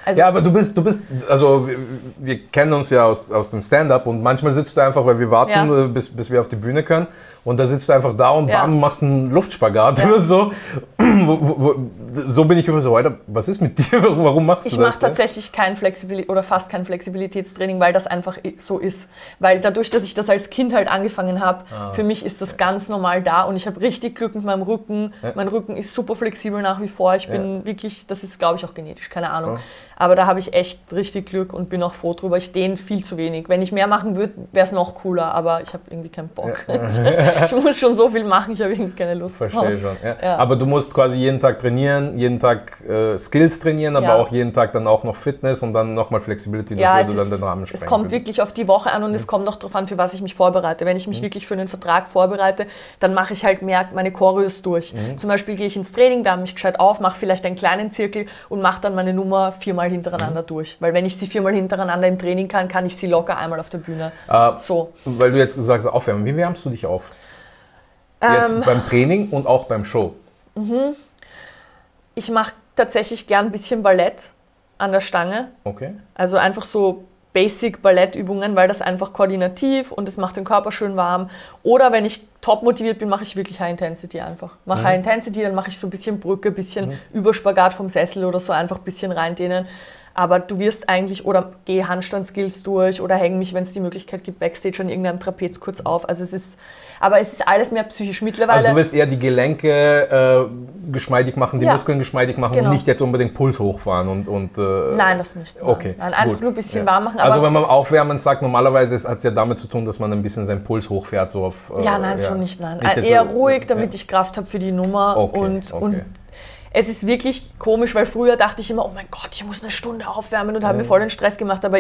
Also ja, aber du bist, du bist, also wir, wir kennen uns ja aus, aus dem Stand-up und manchmal sitzt du einfach, weil wir warten, ja. bis, bis wir auf die Bühne können und da sitzt du einfach da und ja. bam, machst einen Luftspagat ja. oder so. so bin ich immer so, heute, was ist mit dir? Warum machst ich du das? Ich mache tatsächlich kein Flexibilität oder fast kein Flexibilitätstraining, weil das einfach so ist. Weil dadurch, dass ich das als Kind halt angefangen habe, ah. für mich ist das ganz normal da und ich habe richtig Glück mit meinem Rücken. Ja. Mein Rücken ist super flexibel nach wie vor. Ich bin wirklich, das ist glaube ich auch genetisch, keine Ahnung. Aber da habe ich echt richtig Glück und bin auch froh drüber. Ich dehne viel zu wenig. Wenn ich mehr machen würde, wäre es noch cooler, aber ich habe irgendwie keinen Bock. ich muss schon so viel machen, ich habe irgendwie keine Lust Verstehe schon. Ja. Ja. Aber du musst quasi jeden Tag trainieren, jeden Tag äh, Skills trainieren, aber auch jeden Tag dann auch noch Fitness und dann nochmal Flexibility, das würde dann den Rahmen sprengen. Es kommt wirklich auf die Woche an und mhm. es kommt auch darauf an, für was ich mich vorbereite. Wenn ich mich mhm. wirklich für einen Vertrag vorbereite, dann mache ich halt mehr meine Choreos durch. Mhm. Zum Beispiel gehe ich ins Training, wärme mich gescheit auf, mache vielleicht einen kleinen Zirkel und mache dann meine Nummer viermal hintereinander mhm. durch. Weil wenn ich sie viermal hintereinander im Training kann, kann ich sie locker einmal auf der Bühne. Äh, so. Weil du jetzt gesagt hast, aufwärmen. Wie wärmst du dich auf? Jetzt ähm, beim Training und auch beim Show. Mhm. Ich mache tatsächlich gern ein bisschen Ballett an der Stange. Okay. Also einfach so Basic Ballettübungen, weil das einfach koordinativ und es macht den Körper schön warm. Oder wenn ich top motiviert bin, mache ich wirklich High Intensity einfach. Mache mhm. High Intensity, dann mache ich so ein bisschen Brücke, ein bisschen mhm. Überspagat vom Sessel oder so, einfach ein bisschen reindehnen. Aber du wirst eigentlich, oder geh Handstand-Skills durch oder häng mich, wenn es die Möglichkeit gibt, Backstage an irgendeinem Trapez kurz auf. Also es ist, aber es ist alles mehr psychisch mittlerweile. Also du wirst eher die Gelenke äh, geschmeidig machen, die ja. Muskeln geschmeidig machen genau. und nicht jetzt unbedingt Puls hochfahren und. und äh, Nein, das nicht. Nein. Okay. Nein, einfach gut. nur ein bisschen ja. warm machen. also wenn man aufwärmen sagt, normalerweise hat es ja damit zu tun, dass man ein bisschen seinen Puls hochfährt. So auf, äh, ja, nein, ja. so nicht, nein. Nicht eher so, ruhig, damit ich Kraft habe für die Nummer okay. und, okay. und es ist wirklich komisch, weil früher dachte ich immer, oh mein Gott, ich muss eine Stunde aufwärmen und habe mir voll den Stress gemacht, aber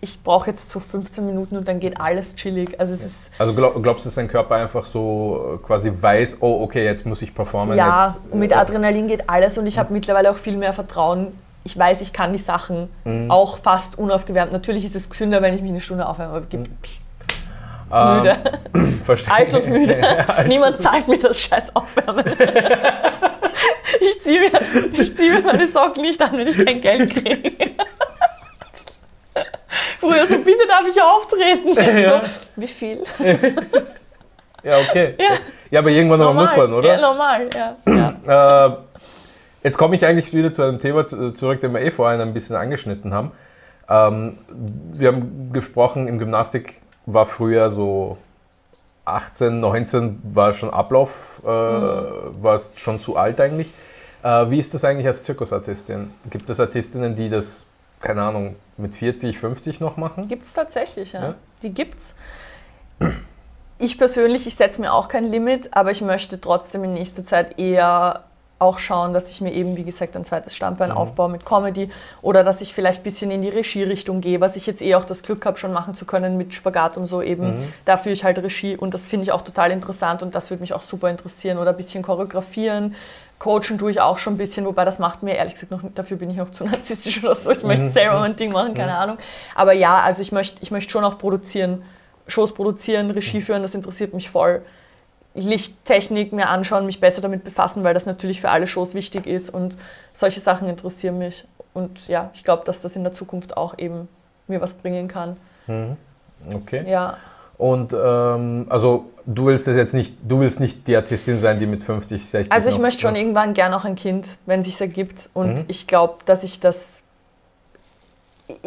ich brauche jetzt so 15 Minuten und dann geht alles chillig. Also, es ist also glaub, glaubst du, dass dein Körper einfach so äh, quasi weiß, oh okay, jetzt muss ich performen? Ja, jetzt, und mit äh, Adrenalin geht alles und ich habe mittlerweile auch viel mehr Vertrauen. Ich weiß, ich kann die Sachen mhm. auch fast unaufgewärmt. Natürlich ist es gesünder, wenn ich mich eine Stunde aufwärme, aber mhm. müde. Ähm, verstehe. Alt und müde. Ja, Niemand zahlt mir das scheiß Aufwärmen. ich ziehe mir, zieh mir meine Socken nicht an, wenn ich kein Geld kriege. Früher so, bitte darf ich auftreten. Ja. So, wie viel? ja, okay. Ja, ja aber irgendwann normal. muss man, oder? Ja, normal, ja. ja. Äh, jetzt komme ich eigentlich wieder zu einem Thema zurück, den wir eh vorhin ein bisschen angeschnitten haben. Ähm, wir haben gesprochen, im Gymnastik war früher so 18, 19 war schon Ablauf, äh, mhm. war es schon zu alt eigentlich. Äh, wie ist das eigentlich als Zirkusartistin? Gibt es Artistinnen, die das, keine Ahnung, mit 40, 50 noch machen? Gibt es tatsächlich, ja. ja? Die gibt's. Ich persönlich, ich setze mir auch kein Limit, aber ich möchte trotzdem in nächster Zeit eher auch schauen, dass ich mir eben, wie gesagt, ein zweites Standbein mhm. aufbaue mit Comedy oder dass ich vielleicht ein bisschen in die Regie-Richtung gehe, was ich jetzt eh auch das Glück habe, schon machen zu können mit Spagat und so eben. Mhm. Da führe ich halt Regie und das finde ich auch total interessant und das würde mich auch super interessieren oder ein bisschen choreografieren. Coachen tue ich auch schon ein bisschen, wobei das macht mir ehrlich gesagt noch, dafür bin ich noch zu narzisstisch oder so. Ich möchte mhm. selber mein Ding machen, keine mhm. Ahnung. Aber ja, also ich möchte ich möchte schon auch produzieren, Shows produzieren, Regie mhm. führen, das interessiert mich voll. Lichttechnik mir anschauen, mich besser damit befassen, weil das natürlich für alle Shows wichtig ist und solche Sachen interessieren mich. Und ja, ich glaube, dass das in der Zukunft auch eben mir was bringen kann. Mhm. Okay. Ja. Und ähm, also du willst das jetzt nicht, du willst nicht die Artistin sein, die mit 50, 60. Also ich möchte schon irgendwann gern auch ein Kind, wenn es sich ergibt. Und mhm. ich glaube, dass ich das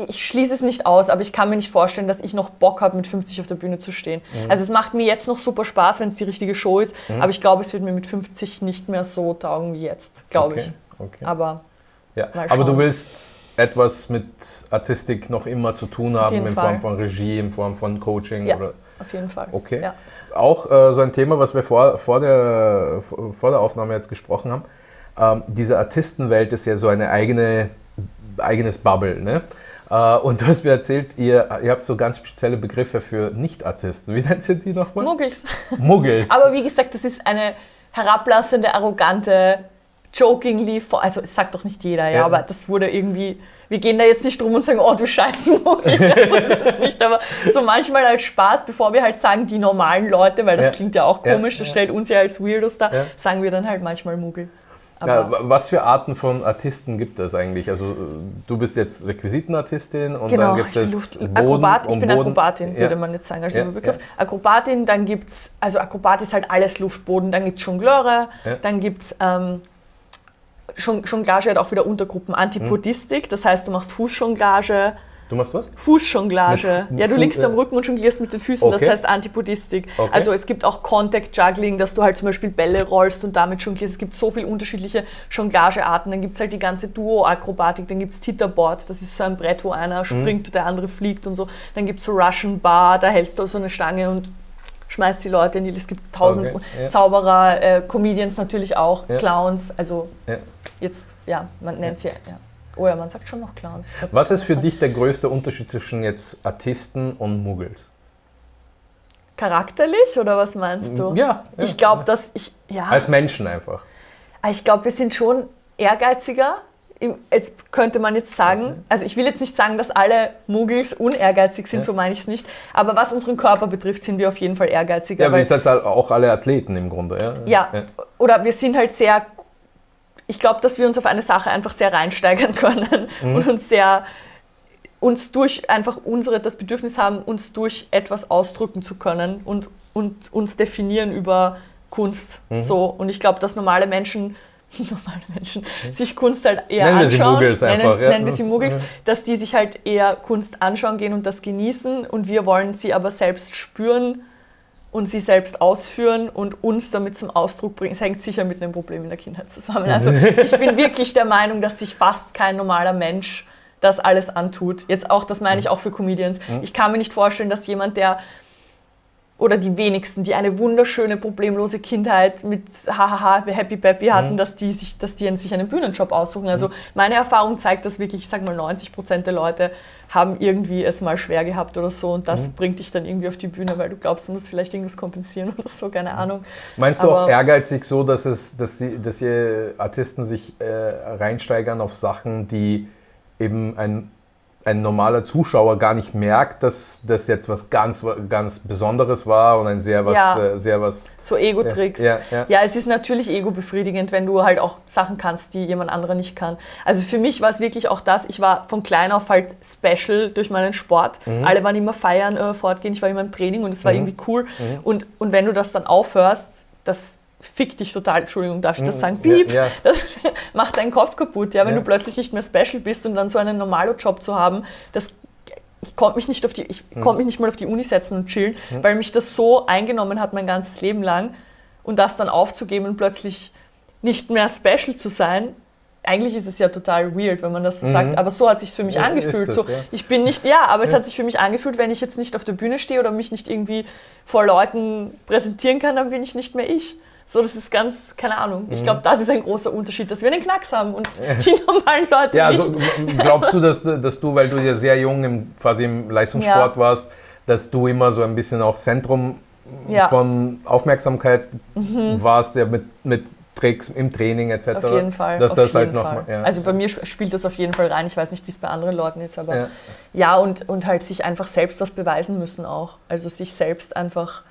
ich schließe es nicht aus, aber ich kann mir nicht vorstellen, dass ich noch Bock habe, mit 50 auf der Bühne zu stehen. Mhm. Also es macht mir jetzt noch super Spaß, wenn es die richtige Show ist, mhm. aber ich glaube, es wird mir mit 50 nicht mehr so taugen wie jetzt, glaube okay. ich. Okay. Aber, ja. aber du willst etwas mit Artistik noch immer zu tun haben, in Form von Regie, in Form von Coaching? Ja, oder? auf jeden Fall. Okay. Ja. Auch äh, so ein Thema, was wir vor, vor, der, vor der Aufnahme jetzt gesprochen haben. Ähm, diese Artistenwelt ist ja so eine eigene eigenes Bubble. Ne? Äh, und du hast mir erzählt, ihr, ihr habt so ganz spezielle Begriffe für Nicht-Artisten. Wie nennt ihr die nochmal? Muggels. Muggels. Aber wie gesagt, das ist eine herablassende, arrogante, jokingly, also es sagt doch nicht jeder, ja, ja, aber das wurde irgendwie, wir gehen da jetzt nicht drum und sagen, oh du scheiß Muggel, also ist es nicht, aber so manchmal als Spaß, bevor wir halt sagen, die normalen Leute, weil das ja. klingt ja auch komisch, das stellt uns ja als Weirdos da, sagen wir dann halt manchmal Muggel. Ja, was für Arten von Artisten gibt es eigentlich? Also du bist jetzt Requisitenartistin und genau, dann gibt es Boden Akrobat, ich bin Boden. Akrobatin, ja. würde man jetzt sagen, als ja, Begriff. Akrobatin, dann gibt es, also Akrobat ist halt alles Luftboden, dann gibt es Jongleure, dann gibt es ähm, Jonglage hat auch wieder Untergruppen, Antipodistik, das heißt, du machst Fußjonglage, Du machst was? Fußjonglage. Ja, du liegst am äh, Rücken und jonglierst mit den Füßen, okay. das heißt Antipodistik. Okay. Also es gibt auch Contact Juggling, dass du halt zum Beispiel Bälle rollst und damit jonglierst. Es gibt so viele unterschiedliche Jonglagearten. Dann gibt es halt die ganze Duo-Akrobatik, dann gibt es Titterboard, das ist so ein Brett, wo einer mhm. springt und der andere fliegt und so. Dann gibt es so Russian Bar, da hältst du so eine Stange und schmeißt die Leute in die, es gibt tausend okay, ja. Zauberer, äh, Comedians natürlich auch, ja. Clowns, also ja. jetzt, ja, man nennt sie, ja. Oh ja, man sagt schon noch Clowns. Was ist für dich der größte Unterschied zwischen jetzt Artisten und Muggels? Charakterlich oder was meinst du? Ja. ja ich glaube, dass ich, ja. Als Menschen einfach. Ah, ich glaube, wir sind schon ehrgeiziger. Jetzt könnte man jetzt sagen, also ich will jetzt nicht sagen, dass alle Muggels unehrgeizig sind, ja. so meine ich es nicht. Aber was unseren Körper betrifft, sind wir auf jeden Fall ehrgeiziger. Ja, aber ihr seid auch alle Athleten im Grunde, ja? Ja, ja. oder wir sind halt sehr ich glaube, dass wir uns auf eine Sache einfach sehr reinsteigern können mhm. und uns sehr uns durch einfach unsere das Bedürfnis haben, uns durch etwas ausdrücken zu können und, und uns definieren über Kunst. Mhm. So. Und ich glaube, dass normale Menschen, normale Menschen mhm. sich Kunst halt eher nennen anschauen. Wir sie einfach, nennen, ja. nennen wir sie Muggels, dass die sich halt eher Kunst anschauen gehen und das genießen und wir wollen sie aber selbst spüren und sie selbst ausführen und uns damit zum Ausdruck bringen. Es hängt sicher mit einem Problem in der Kindheit zusammen. Also ich bin wirklich der Meinung, dass sich fast kein normaler Mensch das alles antut. Jetzt auch, das meine ich auch für Comedians. Ich kann mir nicht vorstellen, dass jemand, der oder die wenigsten, die eine wunderschöne, problemlose Kindheit mit hahaha, happy peppy hatten, mhm. dass die sich, dass die sich einen Bühnenjob aussuchen. Also mhm. meine Erfahrung zeigt, dass wirklich, ich sag mal, 90 Prozent der Leute haben irgendwie es mal schwer gehabt oder so und das mhm. bringt dich dann irgendwie auf die Bühne, weil du glaubst, du musst vielleicht irgendwas kompensieren oder so, keine mhm. Ahnung. Meinst du Aber auch ehrgeizig so, dass es, dass sie, dass die Artisten sich äh, reinsteigern auf Sachen, die eben ein ein normaler Zuschauer gar nicht merkt, dass das jetzt was ganz, ganz Besonderes war und ein sehr was, ja. äh, sehr was. So Ego-Tricks. Ja, ja, ja, es ist natürlich ego-befriedigend, wenn du halt auch Sachen kannst, die jemand anderer nicht kann. Also für mich war es wirklich auch das, ich war von klein auf halt special durch meinen Sport. Mhm. Alle waren immer feiern, äh, fortgehen, ich war immer im Training und es war mhm. irgendwie cool. Mhm. Und, und wenn du das dann aufhörst, das fick dich total, Entschuldigung, darf ich das mhm. sagen? Piep, ja, ja. das macht deinen Kopf kaputt, ja, wenn ja. du plötzlich nicht mehr special bist und dann so einen Normalo-Job zu haben, das ich konnte mich nicht auf die, ich mhm. konnte mich nicht mal auf die Uni setzen und chillen, mhm. weil mich das so eingenommen hat mein ganzes Leben lang und das dann aufzugeben und plötzlich nicht mehr special zu sein, eigentlich ist es ja total weird, wenn man das so mhm. sagt, aber so hat sich für mich ja, angefühlt. Das, so, ja. Ich bin nicht, ja, aber es hat sich für mich angefühlt, wenn ich jetzt nicht auf der Bühne stehe oder mich nicht irgendwie vor Leuten präsentieren kann, dann bin ich nicht mehr ich. So, das ist ganz, keine Ahnung. Ich mhm. glaube, das ist ein großer Unterschied, dass wir einen Knacks haben und die normalen Leute ja, also, nicht. Glaubst du, dass, dass du, weil du ja sehr jung im, quasi im Leistungssport ja. warst, dass du immer so ein bisschen auch Zentrum ja. von Aufmerksamkeit mhm. warst, der mit, mit Tricks im Training etc. Auf jeden Fall. Dass das halt noch mal, ja. Also bei mir spielt das auf jeden Fall rein. Ich weiß nicht, wie es bei anderen Leuten ist, aber ja, ja und, und halt sich einfach selbst was beweisen müssen auch. Also sich selbst einfach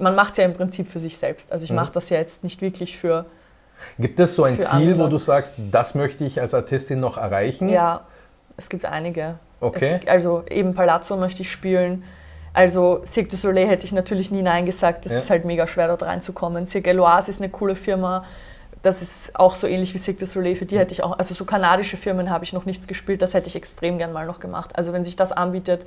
man macht es ja im Prinzip für sich selbst. Also ich mhm. mache das ja jetzt nicht wirklich für. Gibt es so ein Ziel, wo du sagst, das möchte ich als Artistin noch erreichen? Ja, es gibt einige. Okay. Es, also eben Palazzo möchte ich spielen. Also Cirque du Soleil hätte ich natürlich nie Nein gesagt. Das ja. ist halt mega schwer, dort reinzukommen. Cirque Eloise ist eine coole Firma. Das ist auch so ähnlich wie Cirque du Soleil. Für die hätte ich auch, also so kanadische Firmen habe ich noch nichts gespielt. Das hätte ich extrem gern mal noch gemacht. Also wenn sich das anbietet,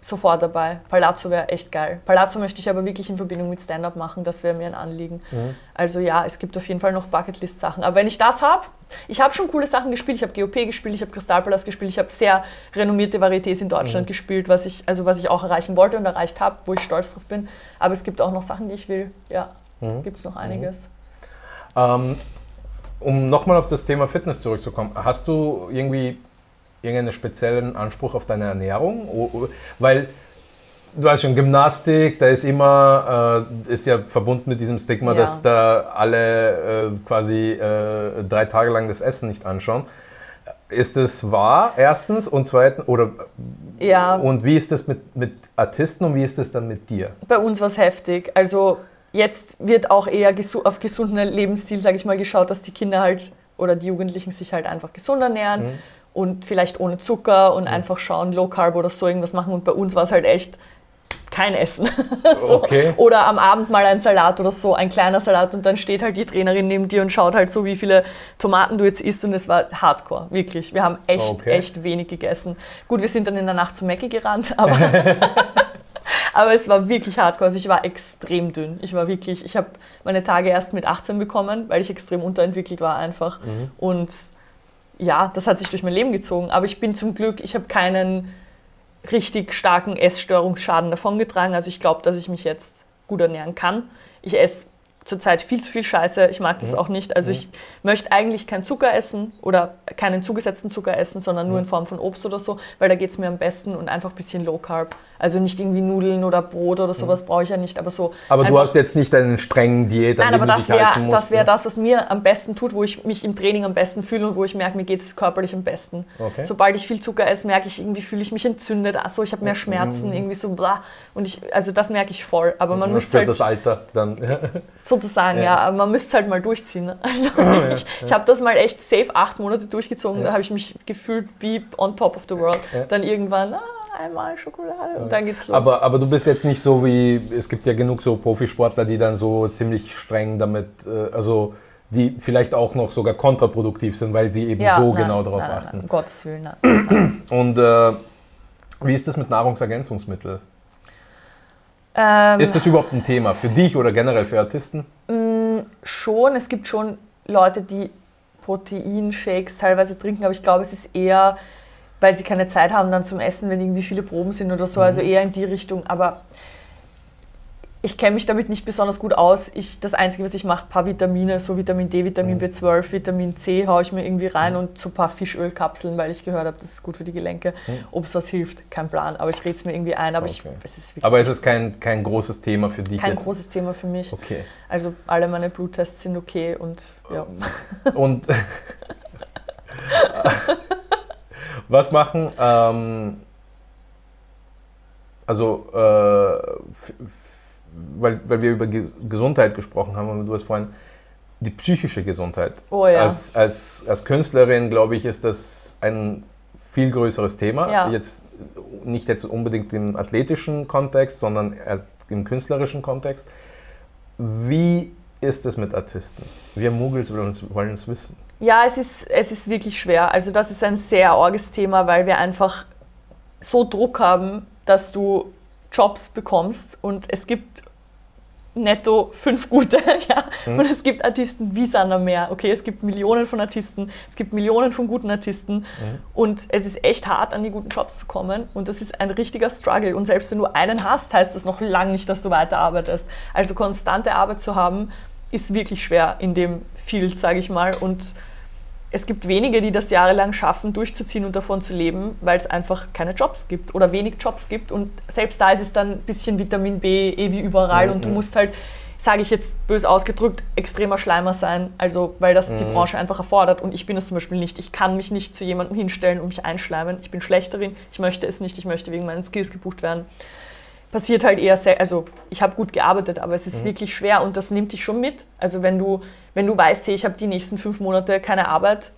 sofort dabei. Palazzo wäre echt geil. Palazzo möchte ich aber wirklich in Verbindung mit Stand-up machen, das wäre mir ein Anliegen. Mhm. Also ja, es gibt auf jeden Fall noch Bucketlist-Sachen. Aber wenn ich das habe, ich habe schon coole Sachen gespielt. Ich habe GOP gespielt, ich habe Kristallpalast gespielt, ich habe sehr renommierte Varietés in Deutschland mhm. gespielt, was ich, also was ich auch erreichen wollte und erreicht habe, wo ich stolz drauf bin. Aber es gibt auch noch Sachen, die ich will. Ja, mhm. gibt es noch einiges. Ähm, um nochmal auf das Thema Fitness zurückzukommen, hast du irgendwie irgendeinen speziellen Anspruch auf deine Ernährung? Weil du hast schon Gymnastik, da ist immer, äh, ist ja verbunden mit diesem Stigma, ja. dass da alle äh, quasi äh, drei Tage lang das Essen nicht anschauen. Ist das wahr, erstens? Und zweitens, oder ja. und wie ist das mit, mit Artisten und wie ist das dann mit dir? Bei uns war es heftig. Also jetzt wird auch eher auf gesunden Lebensstil, sage ich mal, geschaut, dass die Kinder halt oder die Jugendlichen sich halt einfach gesund ernähren. Mhm und vielleicht ohne Zucker und einfach schauen, Low Carb oder so irgendwas machen. Und bei uns war es halt echt kein Essen. so. okay. Oder am Abend mal ein Salat oder so, ein kleiner Salat und dann steht halt die Trainerin neben dir und schaut halt so, wie viele Tomaten du jetzt isst und es war hardcore, wirklich. Wir haben echt, okay. echt wenig gegessen. Gut, wir sind dann in der Nacht zu Mäcki gerannt, aber, aber es war wirklich hardcore. Also ich war extrem dünn. Ich war wirklich, ich habe meine Tage erst mit 18 bekommen, weil ich extrem unterentwickelt war einfach. Mhm. Und ja, das hat sich durch mein Leben gezogen. Aber ich bin zum Glück, ich habe keinen richtig starken Essstörungsschaden davongetragen. Also ich glaube, dass ich mich jetzt gut ernähren kann. Ich esse zurzeit viel zu viel Scheiße. Ich mag das mhm. auch nicht. Also mhm. ich möchte eigentlich keinen Zucker essen oder keinen zugesetzten Zucker essen, sondern nur mhm. in Form von Obst oder so, weil da geht es mir am besten und einfach ein bisschen Low Carb. Also nicht irgendwie Nudeln oder Brot oder sowas mhm. brauche ich ja nicht, aber so. Aber du hast jetzt nicht einen strengen Diät, an Nein, aber das wäre das, wär ne? das, was mir am besten tut, wo ich mich im Training am besten fühle und wo ich merke, mir geht es körperlich am besten. Okay. Sobald ich viel Zucker esse, merke ich irgendwie, fühle ich mich entzündet, also ich habe mehr Schmerzen, mhm. irgendwie so bla. Und ich, also das merke ich voll. Aber man, man müsste halt. das Alter dann. sozusagen, ja. ja. Aber man müsste es halt mal durchziehen. Ne? Also ja, ich, ja. ich habe das mal echt safe acht Monate durchgezogen, da habe ich mich gefühlt wie on top of the world. Dann irgendwann, ah, einmal Schokolade und dann geht's los. Aber, aber du bist jetzt nicht so wie, es gibt ja genug so Profisportler, die dann so ziemlich streng damit, äh, also die vielleicht auch noch sogar kontraproduktiv sind, weil sie eben ja, so nein, genau darauf achten. Nein, um Gottes Willen. Nein. Und äh, wie ist das mit Nahrungsergänzungsmitteln? Ähm, ist das überhaupt ein Thema für dich oder generell für Artisten? Mm, schon, es gibt schon Leute, die Proteinshakes teilweise trinken, aber ich glaube, es ist eher weil sie keine Zeit haben dann zum Essen, wenn irgendwie viele Proben sind oder so. Also mhm. eher in die Richtung. Aber ich kenne mich damit nicht besonders gut aus. Ich, das Einzige, was ich mache, ein paar Vitamine, so Vitamin D, Vitamin mhm. B12, Vitamin C haue ich mir irgendwie rein mhm. und so ein paar Fischölkapseln, weil ich gehört habe, das ist gut für die Gelenke. Mhm. Ob es was hilft, kein Plan. Aber ich rede es mir irgendwie ein. Aber, okay. ich, es ist aber es ist kein, kein großes Thema für dich Kein jetzt? großes Thema für mich. Okay. Also alle meine Bluttests sind okay und ja. Und Was machen, ähm, also, äh, weil, weil wir über Gesundheit gesprochen haben und du hast vorhin die psychische Gesundheit. Oh ja. Als, als, als Künstlerin, glaube ich, ist das ein viel größeres Thema. Ja. Jetzt nicht jetzt unbedingt im athletischen Kontext, sondern erst im künstlerischen Kontext. Wie ist es mit Artisten? Wir Muggels wollen es wissen. Ja, es ist, es ist wirklich schwer. Also das ist ein sehr orges Thema, weil wir einfach so Druck haben, dass du Jobs bekommst und es gibt netto fünf gute, ja. Mhm. Und es gibt Artisten wie Sander mehr. Okay, es gibt Millionen von Artisten, es gibt Millionen von guten Artisten mhm. und es ist echt hart, an die guten Jobs zu kommen und das ist ein richtiger Struggle. Und selbst wenn du einen hast, heißt das noch lange nicht, dass du weiterarbeitest. Also konstante Arbeit zu haben, ist wirklich schwer in dem Field, sage ich mal. Und es gibt wenige, die das jahrelang schaffen, durchzuziehen und davon zu leben, weil es einfach keine Jobs gibt oder wenig Jobs gibt. Und selbst da ist es dann ein bisschen Vitamin B, eh wie überall. Mhm. Und du musst halt, sage ich jetzt bös ausgedrückt, extremer Schleimer sein. Also, weil das mhm. die Branche einfach erfordert. Und ich bin es zum Beispiel nicht. Ich kann mich nicht zu jemandem hinstellen und mich einschleimen. Ich bin Schlechterin. Ich möchte es nicht. Ich möchte wegen meinen Skills gebucht werden passiert halt eher sehr, also ich habe gut gearbeitet, aber es ist mhm. wirklich schwer und das nimmt dich schon mit. Also wenn du, wenn du weißt, hey, ich habe die nächsten fünf Monate keine Arbeit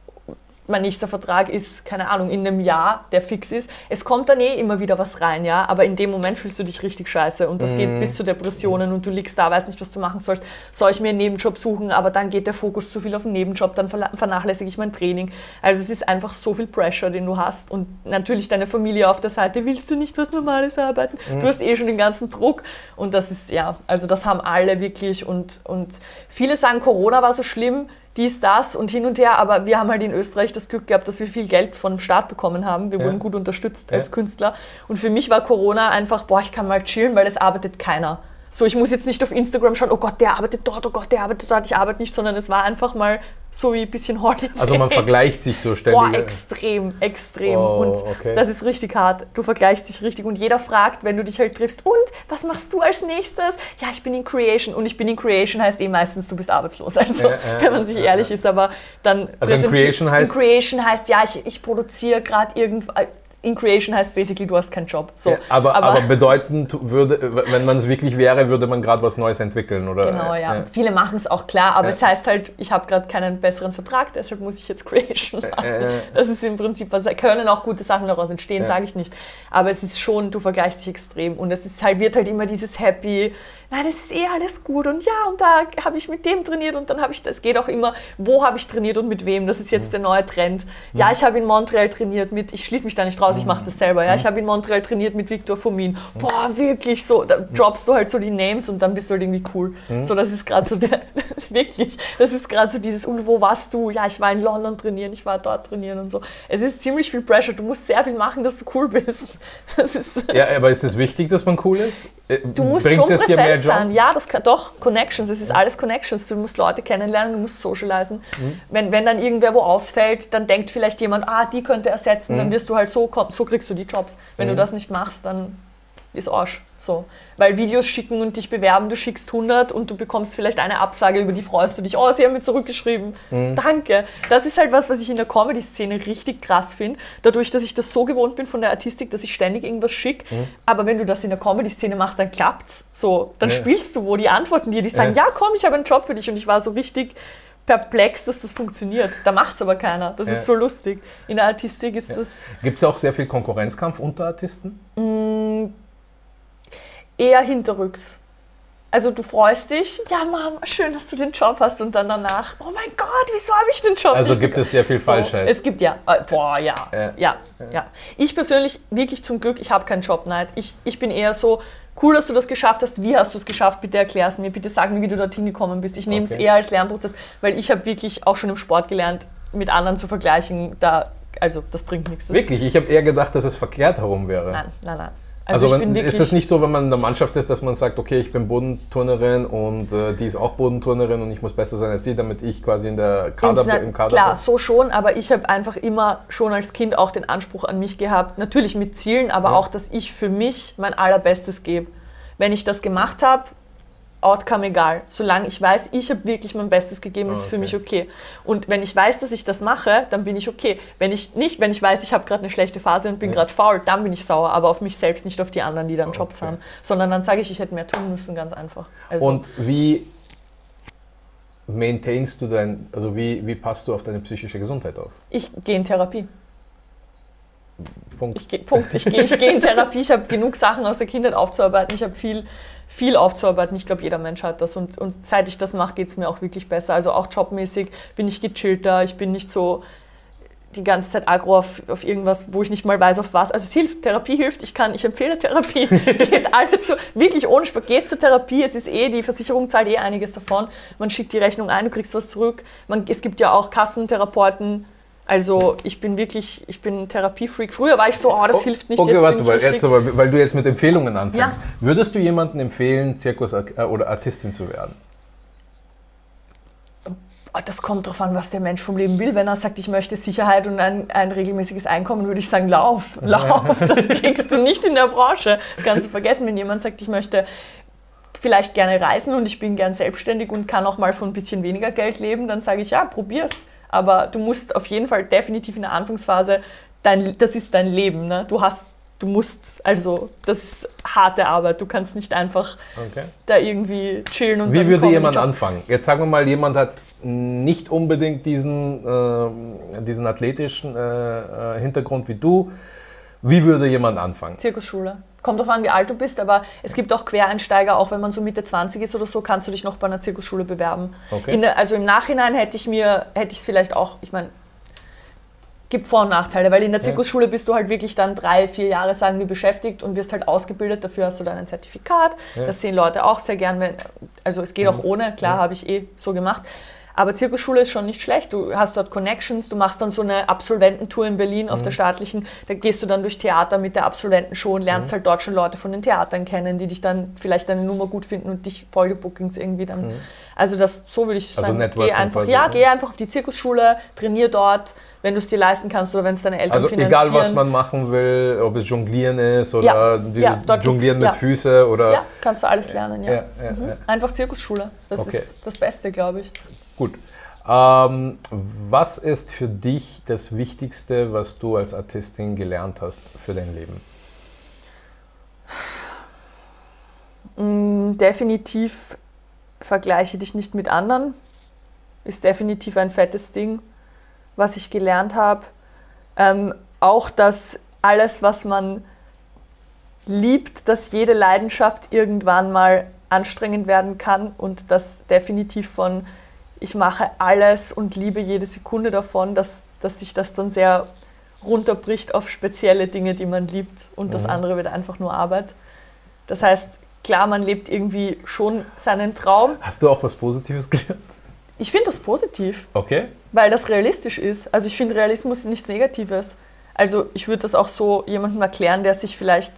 mein nächster Vertrag ist, keine Ahnung, in einem Jahr, der fix ist. Es kommt dann eh immer wieder was rein, ja, aber in dem Moment fühlst du dich richtig scheiße und das mm. geht mhm. bis zu Depressionen und du liegst da, weißt nicht, was du machen sollst. Soll ich mir einen Nebenjob suchen, aber dann geht der Fokus zu viel auf den Nebenjob, dann vernachlässige ich mein Training. Also es ist einfach so viel Pressure, den du hast und natürlich deine Familie auf der Seite, willst du nicht was Normales arbeiten? Mm. Du hast eh schon den ganzen Druck und das ist, ja, also das haben alle wirklich und, und viele sagen, Corona war so schlimm, dies, das und hin und her. Aber wir haben halt in Österreich das Glück gehabt, dass wir viel Geld vom Staat bekommen haben. Wir ja. wurden gut unterstützt ja. als Künstler. Und für mich war Corona einfach, boah, ich kann mal chillen, weil es arbeitet keiner. So, ich muss jetzt nicht auf Instagram schauen, oh Gott, der arbeitet dort, oh Gott, der arbeitet dort, ich arbeite nicht, sondern es war einfach mal so wie ein bisschen Holiday. Also man vergleicht sich so ständig. Boah, extrem, extrem. Oh, und okay. das ist richtig hart. Du vergleichst dich richtig und jeder fragt, wenn du dich halt triffst, und was machst du als nächstes? Ja, ich bin in Creation und ich bin in Creation heißt eh meistens, du bist arbeitslos. Also, äh, äh, wenn man sich äh, ehrlich ist, aber dann. Also in Creation heißt? In Creation heißt, ja, ich, ich produziere gerade irgendwas in Creation heißt basically, du hast keinen Job. So. Ja, aber, aber, aber, bedeutend würde, wenn man es wirklich wäre, würde man gerade was Neues entwickeln, oder? Genau, ja. ja. Viele machen es auch klar, aber ja. es heißt halt, ich habe gerade keinen besseren Vertrag, deshalb muss ich jetzt Creation machen. Äh, äh, das ist im Prinzip was. Können auch gute Sachen daraus entstehen, sage ich nicht. Aber es ist schon, du vergleichst dich extrem und es ist halt, wird halt immer dieses Happy, nein, es ist eh alles gut und ja, und da habe ich mit dem trainiert und dann habe ich, das geht auch immer, wo habe ich trainiert und mit wem, das ist jetzt mhm. der neue Trend. Ja, mhm. ich habe in Montreal trainiert mit, ich schließe mich da nicht raus, aus, ich mache das selber. Ja? Ich habe in Montreal trainiert mit Victor Fomin. Boah, wirklich so. Da droppst du halt so die Names und dann bist du halt irgendwie cool. So, das ist gerade so der, wirklich, das ist gerade so dieses, und wo warst du? Ja, ich war in London trainieren, ich war dort trainieren und so. Es ist ziemlich viel Pressure. Du musst sehr viel machen, dass du cool bist. Ist ja, aber ist es wichtig, dass man cool ist? Äh, du musst Bringt schon präsent sein. Ja, das kann, doch, Connections, es ist alles Connections. Du musst Leute kennenlernen, du musst socialisen. Mhm. Wenn, wenn dann irgendwer wo ausfällt, dann denkt vielleicht jemand, ah, die könnte ersetzen, mhm. dann wirst du halt so, so kriegst du die Jobs. Wenn mhm. du das nicht machst, dann ist Arsch. So. Weil Videos schicken und dich bewerben, du schickst 100 und du bekommst vielleicht eine Absage, über die freust du dich. Oh, sie haben mir zurückgeschrieben. Mhm. Danke. Das ist halt was, was ich in der Comedy-Szene richtig krass finde. Dadurch, dass ich das so gewohnt bin von der Artistik, dass ich ständig irgendwas schicke. Mhm. Aber wenn du das in der Comedy-Szene machst, dann klappt's. So, dann ja. spielst du wo. Die antworten dir, die sagen, ja. ja, komm, ich habe einen Job für dich. Und ich war so richtig perplex, dass das funktioniert. Da macht es aber keiner. Das ja. ist so lustig. In der Artistik ist das. Gibt es auch sehr viel Konkurrenzkampf unter Artisten? Mm, eher hinterrücks. Also du freust dich, ja Mama, schön, dass du den Job hast und dann danach, oh mein Gott, wieso habe ich den Job Also gibt es sehr viel so, Falschheit. Es gibt ja, äh, boah, ja, ja, ja, ja. Ich persönlich, wirklich zum Glück, ich habe keinen Jobneid. Ich, ich bin eher so, cool, dass du das geschafft hast, wie hast du es geschafft, bitte erklär es mir, bitte sag mir, wie du dorthin gekommen bist. Ich nehme es eher als Lernprozess, weil ich habe wirklich auch schon im Sport gelernt, mit anderen zu vergleichen, da, also das bringt nichts. Wirklich? Ich habe eher gedacht, dass es verkehrt herum wäre. Nein, nein, nein. Also, also wenn, ist das nicht so, wenn man in der Mannschaft ist, dass man sagt, okay, ich bin Bodenturnerin und äh, die ist auch Bodenturnerin und ich muss besser sein als sie, damit ich quasi in der Kader, Ins, im Kader Klar, bin? so schon, aber ich habe einfach immer schon als Kind auch den Anspruch an mich gehabt, natürlich mit Zielen, aber ja. auch, dass ich für mich mein allerbestes gebe. Wenn ich das gemacht habe, Outcome egal. Solange ich weiß, ich habe wirklich mein Bestes gegeben, ist es okay. für mich okay. Und wenn ich weiß, dass ich das mache, dann bin ich okay. Wenn ich nicht, wenn ich weiß, ich habe gerade eine schlechte Phase und bin ja. gerade faul, dann bin ich sauer, aber auf mich selbst, nicht auf die anderen, die dann okay. Jobs haben. Sondern dann sage ich, ich hätte mehr tun müssen, ganz einfach. Also und wie maintainst du dein, also wie, wie passt du auf deine psychische Gesundheit auf? Ich gehe in Therapie. Punkt. Ich gehe Punkt. Ich gehe ich geh in Therapie. Ich habe genug Sachen aus der Kindheit aufzuarbeiten. Ich habe viel viel aufzuarbeiten. Ich glaube, jeder Mensch hat das. Und, und seit ich das mache, geht es mir auch wirklich besser. Also auch jobmäßig bin ich gechillter. Ich bin nicht so die ganze Zeit aggro auf, auf irgendwas, wo ich nicht mal weiß, auf was. Also es hilft, Therapie hilft. Ich kann, ich empfehle Therapie. geht alle zu, wirklich ohne Spaß, geht zur Therapie. Es ist eh, die Versicherung zahlt eh einiges davon. Man schickt die Rechnung ein, du kriegst was zurück. Man, es gibt ja auch Kassentherapeuten, also ich bin wirklich, ich bin Therapiefreak. Früher war ich so, oh, das oh, hilft nicht. Okay, jetzt warte mal, jetzt aber, weil du jetzt mit Empfehlungen anfängst. Ja. Würdest du jemandem empfehlen, Zirkus- äh, oder Artistin zu werden? Oh, das kommt darauf an, was der Mensch vom Leben will. Wenn er sagt, ich möchte Sicherheit und ein, ein regelmäßiges Einkommen, würde ich sagen, lauf, lauf. Das kriegst du nicht in der Branche. Kannst du vergessen, wenn jemand sagt, ich möchte vielleicht gerne reisen und ich bin gern selbstständig und kann auch mal von ein bisschen weniger Geld leben, dann sage ich, ja, probier's aber du musst auf jeden Fall definitiv in der Anfangsphase, dein, das ist dein Leben. Ne? Du hast du musst, also das ist harte Arbeit. Du kannst nicht einfach okay. da irgendwie chillen und Wie würde jemand anfangen? Jetzt sagen wir mal, jemand hat nicht unbedingt diesen, äh, diesen athletischen äh, äh Hintergrund wie du. Wie würde jemand anfangen? Zirkusschule. Kommt darauf an, wie alt du bist, aber es gibt auch Quereinsteiger, auch wenn man so Mitte 20 ist oder so, kannst du dich noch bei einer Zirkusschule bewerben. Okay. Der, also im Nachhinein hätte ich mir, hätte ich es vielleicht auch, ich meine, gibt Vor- und Nachteile, weil in der Zirkusschule bist du halt wirklich dann drei, vier Jahre, sagen wir, beschäftigt und wirst halt ausgebildet, dafür hast du dann ein Zertifikat. Ja. Das sehen Leute auch sehr gern, wenn, also es geht mhm. auch ohne, klar, ja. habe ich eh so gemacht. Aber Zirkusschule ist schon nicht schlecht. Du hast dort Connections, du machst dann so eine Absolvententour in Berlin auf mhm. der staatlichen. Da gehst du dann durch Theater mit der Absolventenshow und lernst mhm. halt dort schon Leute von den Theatern kennen, die dich dann vielleicht deine Nummer gut finden und dich Folgebookings irgendwie dann. Mhm. Also das so würde ich also sagen. Geh einfach, ja, geh einfach auf die Zirkusschule, trainier dort wenn du es dir leisten kannst oder wenn es deine Eltern also finanzieren. Also egal, was man machen will, ob es Jonglieren ist oder ja, diese ja, Jonglieren mit ja. Füßen oder... Ja, kannst du alles lernen, ja. Mhm. Einfach Zirkusschule, das okay. ist das Beste, glaube ich. Gut. Ähm, was ist für dich das Wichtigste, was du als Artistin gelernt hast für dein Leben? Mm, definitiv vergleiche dich nicht mit anderen. Ist definitiv ein fettes Ding, was ich gelernt habe. Ähm, auch, dass alles, was man liebt, dass jede Leidenschaft irgendwann mal anstrengend werden kann und das definitiv von ich mache alles und liebe jede Sekunde davon, dass, dass sich das dann sehr runterbricht auf spezielle Dinge, die man liebt und mhm. das andere wird einfach nur Arbeit. Das heißt, klar, man lebt irgendwie schon seinen Traum. Hast du auch was Positives gelernt? Ich finde das positiv. Okay. Weil das realistisch ist. Also ich finde Realismus nichts Negatives. Also ich würde das auch so jemandem erklären, der sich vielleicht,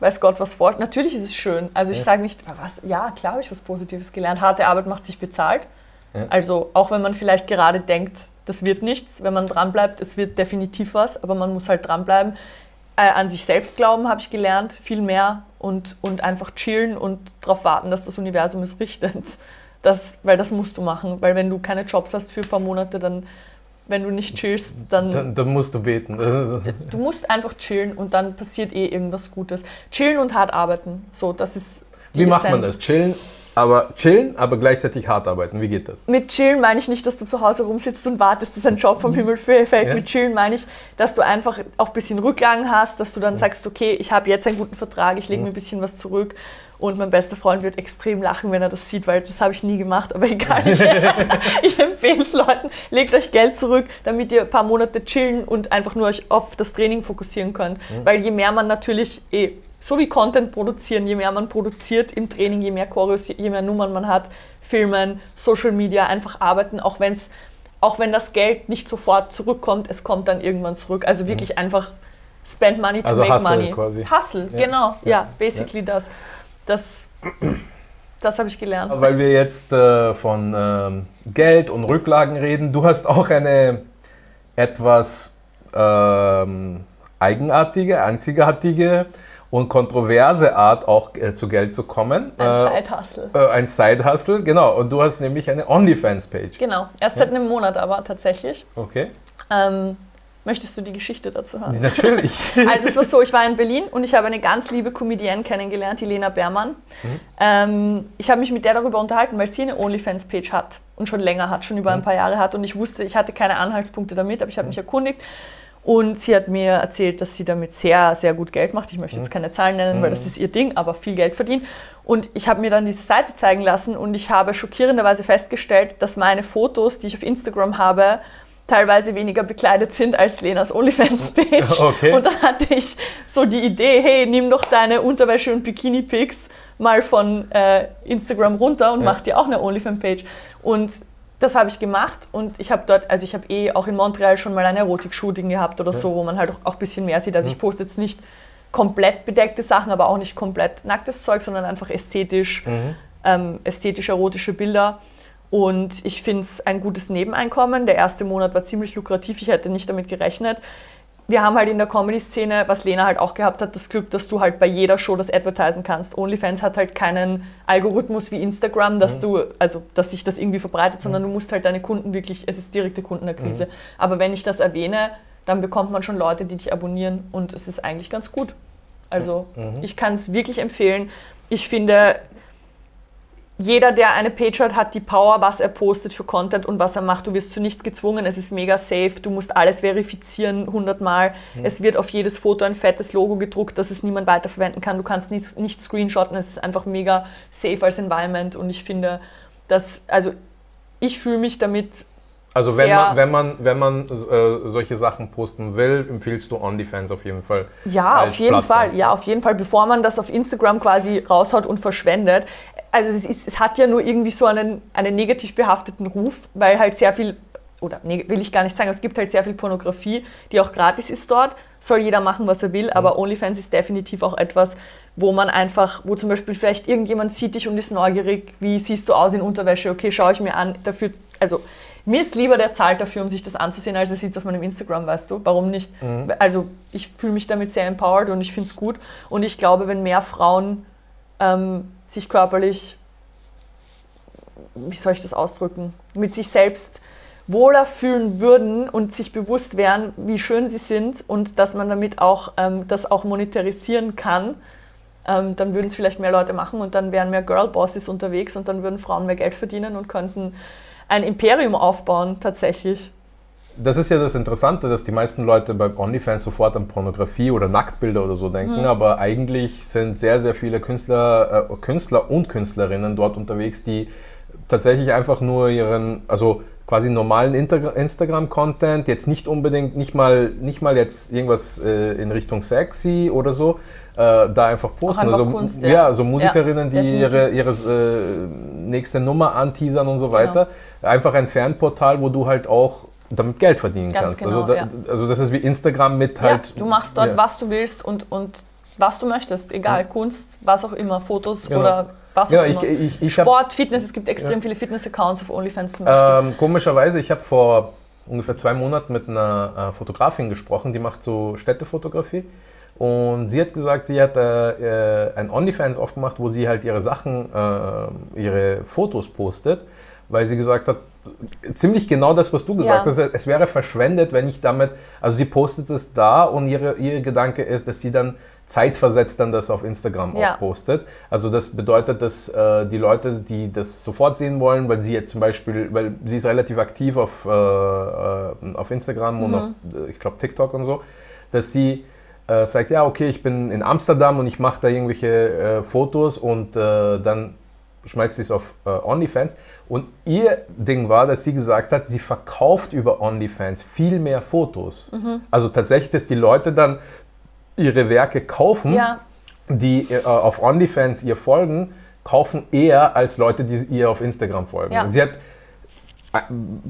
weiß Gott, was vor. Natürlich ist es schön. Also ich ja. sage nicht, was, ja, klar habe ich was Positives gelernt. Harte Arbeit macht sich bezahlt. Ja. Also auch wenn man vielleicht gerade denkt, das wird nichts, wenn man dranbleibt, es wird definitiv was, aber man muss halt dranbleiben. Äh, an sich selbst glauben habe ich gelernt, viel mehr und, und einfach chillen und darauf warten, dass das Universum es richtet. Das, weil das musst du machen, weil wenn du keine Jobs hast für ein paar Monate, dann wenn du nicht chillst, dann, dann, dann musst du beten. Du musst einfach chillen und dann passiert eh irgendwas Gutes. Chillen und hart arbeiten, so das ist Wie Essenz. macht man das? Chillen, aber chillen, aber gleichzeitig hart arbeiten. Wie geht das? Mit chillen meine ich nicht, dass du zu Hause rumsitzt und wartest, dass ein Job vom Himmel fällt. Ja. Mit chillen meine ich, dass du einfach auch ein bisschen Rückgang hast, dass du dann sagst, okay, ich habe jetzt einen guten Vertrag, ich lege mir ein bisschen was zurück. Und mein bester Freund wird extrem lachen, wenn er das sieht, weil das habe ich nie gemacht, aber egal. Ich, ich empfehle es Leuten, legt euch Geld zurück, damit ihr ein paar Monate chillen und einfach nur euch auf das Training fokussieren könnt. Mhm. Weil je mehr man natürlich eh so wie Content produzieren, je mehr man produziert im Training, je mehr Choreos, je mehr Nummern man hat, Filmen, Social Media, einfach arbeiten, auch wenn auch wenn das Geld nicht sofort zurückkommt, es kommt dann irgendwann zurück. Also wirklich mhm. einfach spend money to also make Hustle money. Quasi. Hustle, ja. genau, ja, ja basically ja. das. Das, das habe ich gelernt. Weil wir jetzt äh, von ähm, Geld und Rücklagen reden, du hast auch eine etwas ähm, eigenartige, einzigartige und kontroverse Art auch äh, zu Geld zu kommen. Ein äh, Side-Hustle. Äh, ein Side-Hustle, genau. Und du hast nämlich eine OnlyFans-Page. Genau, erst ja. seit einem Monat aber tatsächlich. Okay. Ähm, möchtest du die Geschichte dazu haben? Natürlich. also es war so, ich war in Berlin und ich habe eine ganz liebe Comedienne kennengelernt, die Lena Bermann. Mhm. Ähm, ich habe mich mit der darüber unterhalten, weil sie eine OnlyFans-Page hat und schon länger hat, schon über mhm. ein paar Jahre hat. Und ich wusste, ich hatte keine Anhaltspunkte damit, aber ich habe mhm. mich erkundigt und sie hat mir erzählt, dass sie damit sehr, sehr gut Geld macht. Ich möchte jetzt mhm. keine Zahlen nennen, mhm. weil das ist ihr Ding, aber viel Geld verdient. Und ich habe mir dann diese Seite zeigen lassen und ich habe schockierenderweise festgestellt, dass meine Fotos, die ich auf Instagram habe, teilweise weniger bekleidet sind als Lenas OnlyFans-Page. Okay. Und dann hatte ich so die Idee, hey, nimm doch deine Unterwäsche und Bikini-Pics mal von äh, Instagram runter und ja. mach dir auch eine OnlyFans-Page. Und das habe ich gemacht und ich habe dort, also ich habe eh auch in Montreal schon mal ein Erotik-Shooting gehabt oder ja. so, wo man halt auch ein bisschen mehr sieht. Also ich poste jetzt nicht komplett bedeckte Sachen, aber auch nicht komplett nacktes Zeug, sondern einfach ästhetisch, mhm. ähm, ästhetisch-erotische Bilder. Und ich finde es ein gutes Nebeneinkommen. Der erste Monat war ziemlich lukrativ, ich hätte nicht damit gerechnet wir haben halt in der Comedy-Szene, was Lena halt auch gehabt hat, das Glück, dass du halt bei jeder Show das advertisen kannst. OnlyFans hat halt keinen Algorithmus wie Instagram, dass mhm. du, also dass sich das irgendwie verbreitet, sondern mhm. du musst halt deine Kunden wirklich, es ist direkte Kundenakquise. Mhm. Aber wenn ich das erwähne, dann bekommt man schon Leute, die dich abonnieren und es ist eigentlich ganz gut. Also mhm. ich kann es wirklich empfehlen. Ich finde, jeder, der eine Page hat, hat die Power, was er postet für Content und was er macht. Du wirst zu nichts gezwungen. Es ist mega safe. Du musst alles verifizieren hundertmal. Mhm. Es wird auf jedes Foto ein fettes Logo gedruckt, dass es niemand weiterverwenden kann. Du kannst nicht, nicht screenshotten. Es ist einfach mega safe als Environment. Und ich finde, dass, also ich fühle mich damit also wenn man, wenn man, wenn man äh, solche Sachen posten will, empfiehlst du OnlyFans auf jeden Fall. Ja, auf jeden Plattform. Fall. Ja, auf jeden Fall, bevor man das auf Instagram quasi raushaut und verschwendet. Also es, ist, es hat ja nur irgendwie so einen, einen negativ behafteten Ruf, weil halt sehr viel, oder nee, will ich gar nicht sagen, es gibt halt sehr viel Pornografie, die auch gratis ist dort. Soll jeder machen, was er will, mhm. aber OnlyFans ist definitiv auch etwas, wo man einfach, wo zum Beispiel vielleicht irgendjemand sieht dich und ist neugierig, wie siehst du aus in Unterwäsche, okay, schaue ich mir an, dafür, also mir ist lieber, der zahlt dafür, um sich das anzusehen, als er sieht es auf meinem Instagram, weißt du? Warum nicht? Mhm. Also ich fühle mich damit sehr empowered und ich finde es gut. Und ich glaube, wenn mehr Frauen ähm, sich körperlich, wie soll ich das ausdrücken, mit sich selbst wohler fühlen würden und sich bewusst wären, wie schön sie sind und dass man damit auch ähm, das auch monetarisieren kann, ähm, dann würden es vielleicht mehr Leute machen und dann wären mehr Girlbosses unterwegs und dann würden Frauen mehr Geld verdienen und könnten ein Imperium aufbauen tatsächlich. Das ist ja das Interessante, dass die meisten Leute bei OnlyFans sofort an Pornografie oder Nacktbilder oder so denken, mhm. aber eigentlich sind sehr, sehr viele Künstler, äh, Künstler und Künstlerinnen dort unterwegs, die tatsächlich einfach nur ihren, also quasi normalen Instagram-Content, jetzt nicht unbedingt, nicht mal, nicht mal jetzt irgendwas äh, in Richtung sexy oder so, da einfach posten. Einfach also, Kunst, ja. ja. so Musikerinnen, Ja, die ihre, ihre äh, nächste Nummer anteasern und so weiter. Einfach ein Fanportal, wo du halt auch damit Geld verdienen Ganz kannst. genau, also, da, ja. also das ist wie Instagram mit Ja, halt. du machst dort, ja. was du willst und, und was du möchtest. Egal, Kunst, was auch immer, Fotos Genau. oder was auch Ja, ich, immer. ich, ich hab, Sport, Fitness, es gibt extrem viele Fitness-Accounts auf OnlyFans zum Beispiel. Ähm, komischerweise, ich habe vor ungefähr zwei Monaten mit einer äh, Fotografin gesprochen, die macht so Städtefotografie. Und sie hat gesagt, sie hat äh, äh, ein OnlyFans aufgemacht, wo sie halt ihre Sachen, äh, ihre Fotos postet, weil sie gesagt hat, ziemlich genau das, was du gesagt Ja. hast, es wäre verschwendet, wenn ich damit, also sie postet es da und ihre, ihr Gedanke ist, dass sie dann zeitversetzt dann das auf Instagram Ja. auch postet. Also das bedeutet, dass äh, die Leute, die das sofort sehen wollen, weil sie jetzt zum Beispiel, weil sie ist relativ aktiv auf, äh, äh, auf Instagram und auf, ich glaube, TikTok und so, dass sie äh, sagt, ja, okay, ich bin in Amsterdam und ich mache da irgendwelche äh, Fotos und äh, dann schmeißt sie es auf äh, OnlyFans. Und ihr Ding war, dass sie gesagt hat, sie verkauft über OnlyFans viel mehr Fotos. Mhm. Also tatsächlich, dass die Leute dann ihre Werke kaufen, ja, die äh, auf OnlyFans ihr folgen, kaufen eher als Leute, die ihr auf Instagram folgen. Ja. Sie hat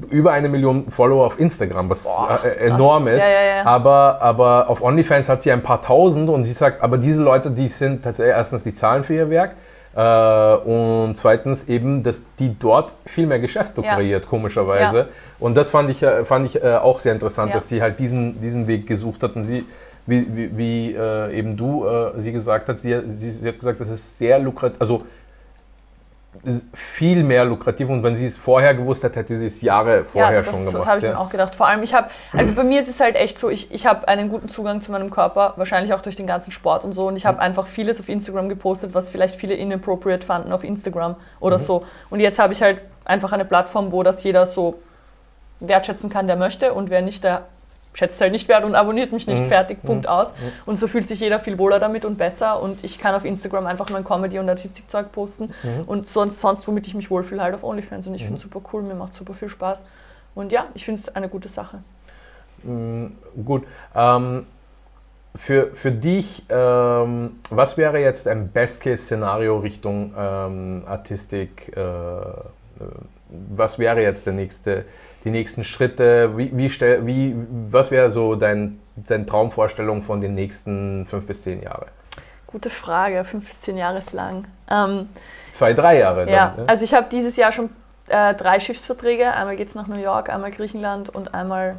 über eine Million Follower auf Instagram, was Boah, äh, enorm ist. Ja, ja, ja. Aber, aber auf OnlyFans hat sie ein paar tausend und sie sagt, aber diese Leute, die sind tatsächlich erstens die zahlen für ihr Werk äh, und zweitens eben, dass die dort viel mehr Geschäft Ja. lukriert, komischerweise. Und das fand ich, äh, fand ich äh, auch sehr interessant, dass sie halt diesen, diesen Weg gesucht hat und sie, wie, wie, wie äh, eben du äh, sie gesagt hat, sie, sie, sie hat gesagt, das ist sehr lukrativ, also viel mehr lukrativ und wenn sie es vorher gewusst hat, hätte sie es Jahre vorher ja, schon gemacht. Das habe ich ja. mir auch gedacht. Vor allem, ich habe, also bei mir ist es halt echt so, ich, ich habe einen guten Zugang zu meinem Körper, wahrscheinlich auch durch den ganzen Sport und so. Und ich Mhm. habe einfach vieles auf Instagram gepostet, was vielleicht viele inappropriate fanden auf Instagram oder Mhm. so. Und jetzt habe ich halt einfach eine Plattform, wo das jeder so wertschätzen kann, der möchte. Und wer nicht, der schätzt halt nicht wert und abonniert mich nicht. Mhm. Fertig, Punkt Mhm. aus. Und so fühlt sich jeder viel wohler damit und besser. Und ich kann auf Instagram einfach mein Comedy- und Artistikzeug posten. Mhm. Und sonst, sonst, womit ich mich wohlfühle, halt auf OnlyFans. Und ich finde es super cool, mir macht super viel Spaß. Und ja, ich finde es eine gute Sache. Mm, Gut. Ähm, für, für dich, ähm, was wäre jetzt ein Best-Case-Szenario Richtung ähm, Artistik? Äh, äh, was wäre jetzt der nächste, die nächsten Schritte? Wie, wie, stell, wie, was wäre so dein, deine Traumvorstellung von den nächsten fünf bis zehn Jahren? Gute Frage, fünf bis zehn Jahre ist lang. Ähm, Zwei, drei Jahre ja, dann? ne? also ich habe dieses Jahr schon äh, drei Schiffsverträge. Einmal geht es nach New York, einmal Griechenland und einmal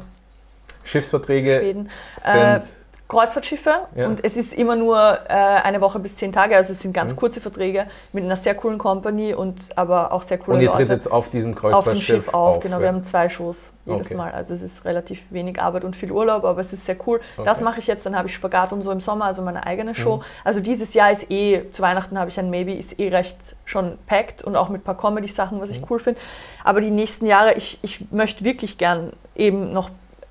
Schiffsverträge Schweden. sind. Äh, Kreuzfahrtschiffe Ja. und es ist immer nur äh, eine Woche bis zehn Tage, also es sind ganz Mhm. kurze Verträge mit einer sehr coolen Company und aber auch sehr coole und ihr Leute. tritt jetzt auf diesem auf Kreuzfahrtschiff dem Schiff auf, genau. ja. Wir haben zwei Shows jedes Okay. Mal. Also es ist relativ wenig Arbeit und viel Urlaub, aber es ist sehr cool. Das Okay. mache ich jetzt, dann habe ich Spagat und so im Sommer, also meine eigene Show. Mhm. Also dieses Jahr ist eh, zu Weihnachten habe ich ein Maybe, ist eh recht schon packed und auch mit ein paar Comedy-Sachen, was Mhm. ich cool finde. Aber die nächsten Jahre, ich, ich möchte wirklich gern eben noch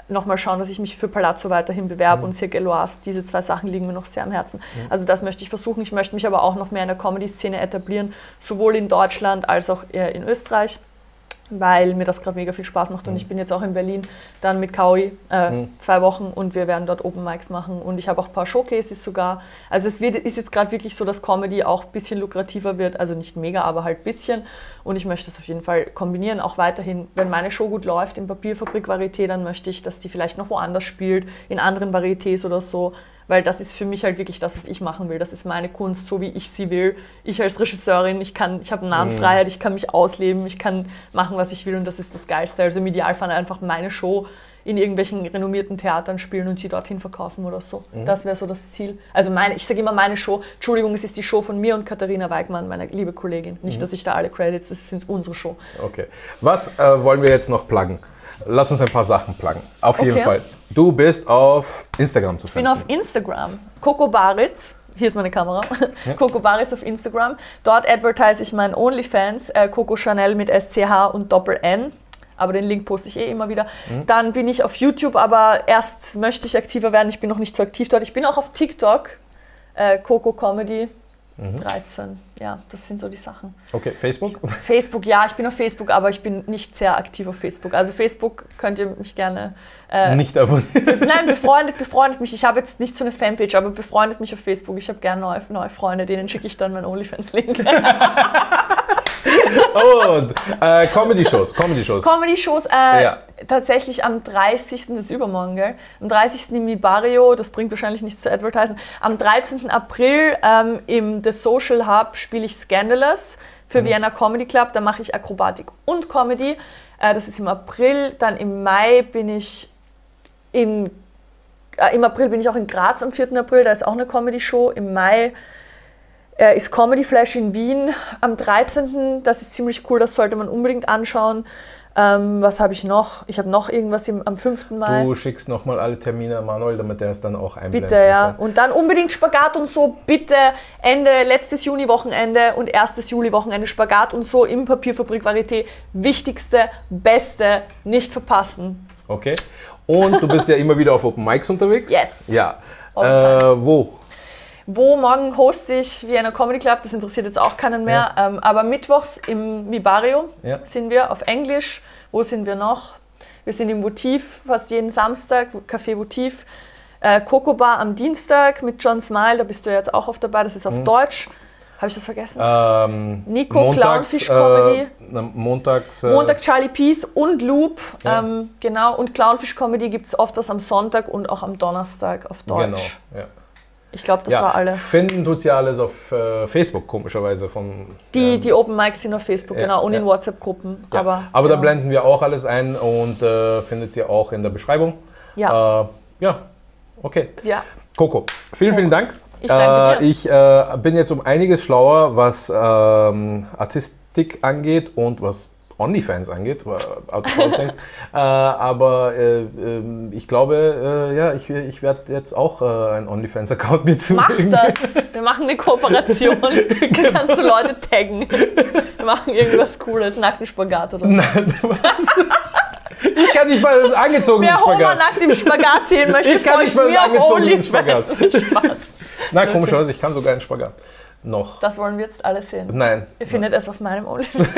noch mal schauen, dass ich mich für Palazzo weiterhin bewerbe Mhm. und Cirque Eloise. Diese zwei Sachen liegen mir noch sehr am Herzen. Also das möchte ich versuchen. Ich möchte mich aber auch noch mehr in der Comedy-Szene etablieren, sowohl in Deutschland als auch in Österreich, weil mir das gerade mega viel Spaß macht und Mhm. ich bin jetzt auch in Berlin dann mit Kaui äh, Mhm. zwei Wochen und wir werden dort Open Mics machen und ich habe auch ein paar Showcases sogar. Also es wird, ist jetzt gerade wirklich so, dass Comedy auch ein bisschen lukrativer wird, also nicht mega, aber halt ein bisschen und ich möchte das auf jeden Fall kombinieren, auch weiterhin. Wenn meine Show gut läuft in Papierfabrik Varieté, dann möchte ich, dass die vielleicht noch woanders spielt, in anderen Varietés oder so, weil das ist für mich halt wirklich das, was ich machen will. Das ist meine Kunst, so wie ich sie will. Ich als Regisseurin, ich kann, ich habe Namenfreiheit, ich kann mich ausleben, ich kann machen, was ich will und das ist das Geilste. Also im Idealfall einfach meine Show in irgendwelchen renommierten Theatern spielen und sie dorthin verkaufen oder so. Das wäre so das Ziel. Also meine, ich sage immer meine Show. Entschuldigung, es ist die Show von mir und Katharina Weigmann, meine liebe Kollegin. Nicht, dass ich da alle Credits, das sind unsere Show. Okay. Was äh, wollen wir jetzt noch pluggen? Lass uns ein paar Sachen pluggen. Auf jeden Okay. Fall. Du bist auf Instagram zu Ich bin finden. auf Instagram. Coco Baritz. Hier ist meine Kamera. Coco Baritz auf Instagram. Dort advertise ich meinen OnlyFans. Äh, Coco Chanel mit SCH und Doppel-N. Aber den Link poste ich eh immer wieder. Dann bin ich auf YouTube, aber erst möchte ich aktiver werden. Ich bin noch nicht so aktiv dort. Ich bin auch auf TikTok. Äh, Coco Comedy. mhm. 13. Ja, das sind so die Sachen. Okay, Facebook? Facebook, ja, ich bin auf Facebook, aber ich bin nicht sehr aktiv auf Facebook. Also Facebook könnt ihr mich gerne... Äh, nicht abonnieren? Nein, befreundet, befreundet mich. Ich habe jetzt nicht so eine Fanpage, aber befreundet mich auf Facebook. Ich habe gerne neue, neue Freunde, denen schicke ich dann meinen OnlyFans-Link. Und äh, Comedy-Shows, Comedy-Shows. Comedy-Shows, äh, ja. tatsächlich am 30. das ist übermorgen, gell? Am 30. im Mibario, das bringt wahrscheinlich nichts zu advertisen. Am 13. April ähm, im The Social Hub spiele ich Scandalous für mhm. Vienna Comedy Club. Da mache ich Akrobatik und Comedy. Äh, das ist im April. Dann im Mai bin ich in äh, im April bin ich auch in Graz am 4. April, da ist auch eine Comedy-Show. Im Mai äh, ist Comedy Flash in Wien am 13. Das ist ziemlich cool, das sollte man unbedingt anschauen. Ähm, was habe ich noch? Ich habe noch irgendwas im, am 5. Mai. Du schickst nochmal alle Termine an Manuel, damit er es dann auch einblendet. Bitte, ja. Und dann unbedingt Spagat und so, bitte Ende, letztes Juni-Wochenende und erstes Juli-Wochenende Spagat und so im Papierfabrik Varieté. Wichtigste, beste, nicht verpassen. Okay. Und du bist ja immer wieder auf Open Mics unterwegs. Yes. Ja. Äh, wo? Wo morgen hoste ich Vienna Comedy Club, das interessiert jetzt auch keinen mehr. Ja. Ähm, aber mittwochs im Mibario ja. sind wir auf Englisch. Wo sind wir noch? Wir sind im Votiv fast jeden Samstag, Café Votiv. Äh, Coco Bar am Dienstag mit John Smile, da bist du ja jetzt auch oft dabei, das ist auf mhm. Deutsch. Habe ich das vergessen? Ähm, Nico montags, Clownfish Comedy. Äh, montags. Äh, Montag Charlie Peace und Loop. Ja. Ähm, genau. Und Clownfish Comedy gibt es oft was am Sonntag und auch am Donnerstag auf Deutsch. Genau. Ja. Ich glaube, das ja, war alles. Finden tut sie alles auf äh, Facebook, komischerweise. Von, die, ähm, die Open Mics sind auf Facebook, ja, genau, und ja. in WhatsApp-Gruppen. Aber, aber da blenden wir auch alles ein und äh, findet ihr auch in der Beschreibung. Ja. Äh, ja, okay. Ja. Coco, vielen, vielen Dank. Ich danke dir. Äh, ich äh, bin jetzt um einiges schlauer, was ähm, Artistik angeht und was OnlyFans angeht, äh, aber äh, ähm, ich glaube, äh, ja, ich, ich werde jetzt auch äh, einen OnlyFans-Account mir zulegen. Mach das! Wir machen eine Kooperation. genau. kannst du Leute taggen. Wir machen irgendwas Cooles, nackten Spagat oder so. Nein, was? Ich kann nicht mal angezogen Wer Spagat. Wer Homer nackt im Spagat sehen möchte, ich kann nicht mal angezogenen Spagat. Spaß. Na, komischerweise, ich kann sogar einen Spagat. Noch. Das wollen wir jetzt alle sehen. Nein. Ihr findet es auf meinem OnlyFans.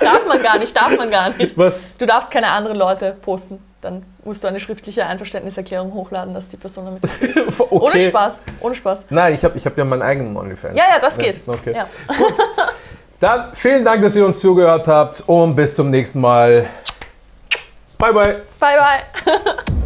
Darf man gar nicht, darf man gar nicht. Was? Du darfst keine anderen Leute posten. Dann musst du eine schriftliche Einverständniserklärung hochladen, dass die Person damit. okay. Ohne Spaß, ohne Spaß. Nein, ich habe ich hab ja meinen eigenen OnlyFans. Ja, ja, das geht. Okay. Ja. Dann vielen Dank, dass ihr uns zugehört habt und bis zum nächsten Mal. Bye, bye. Bye, bye.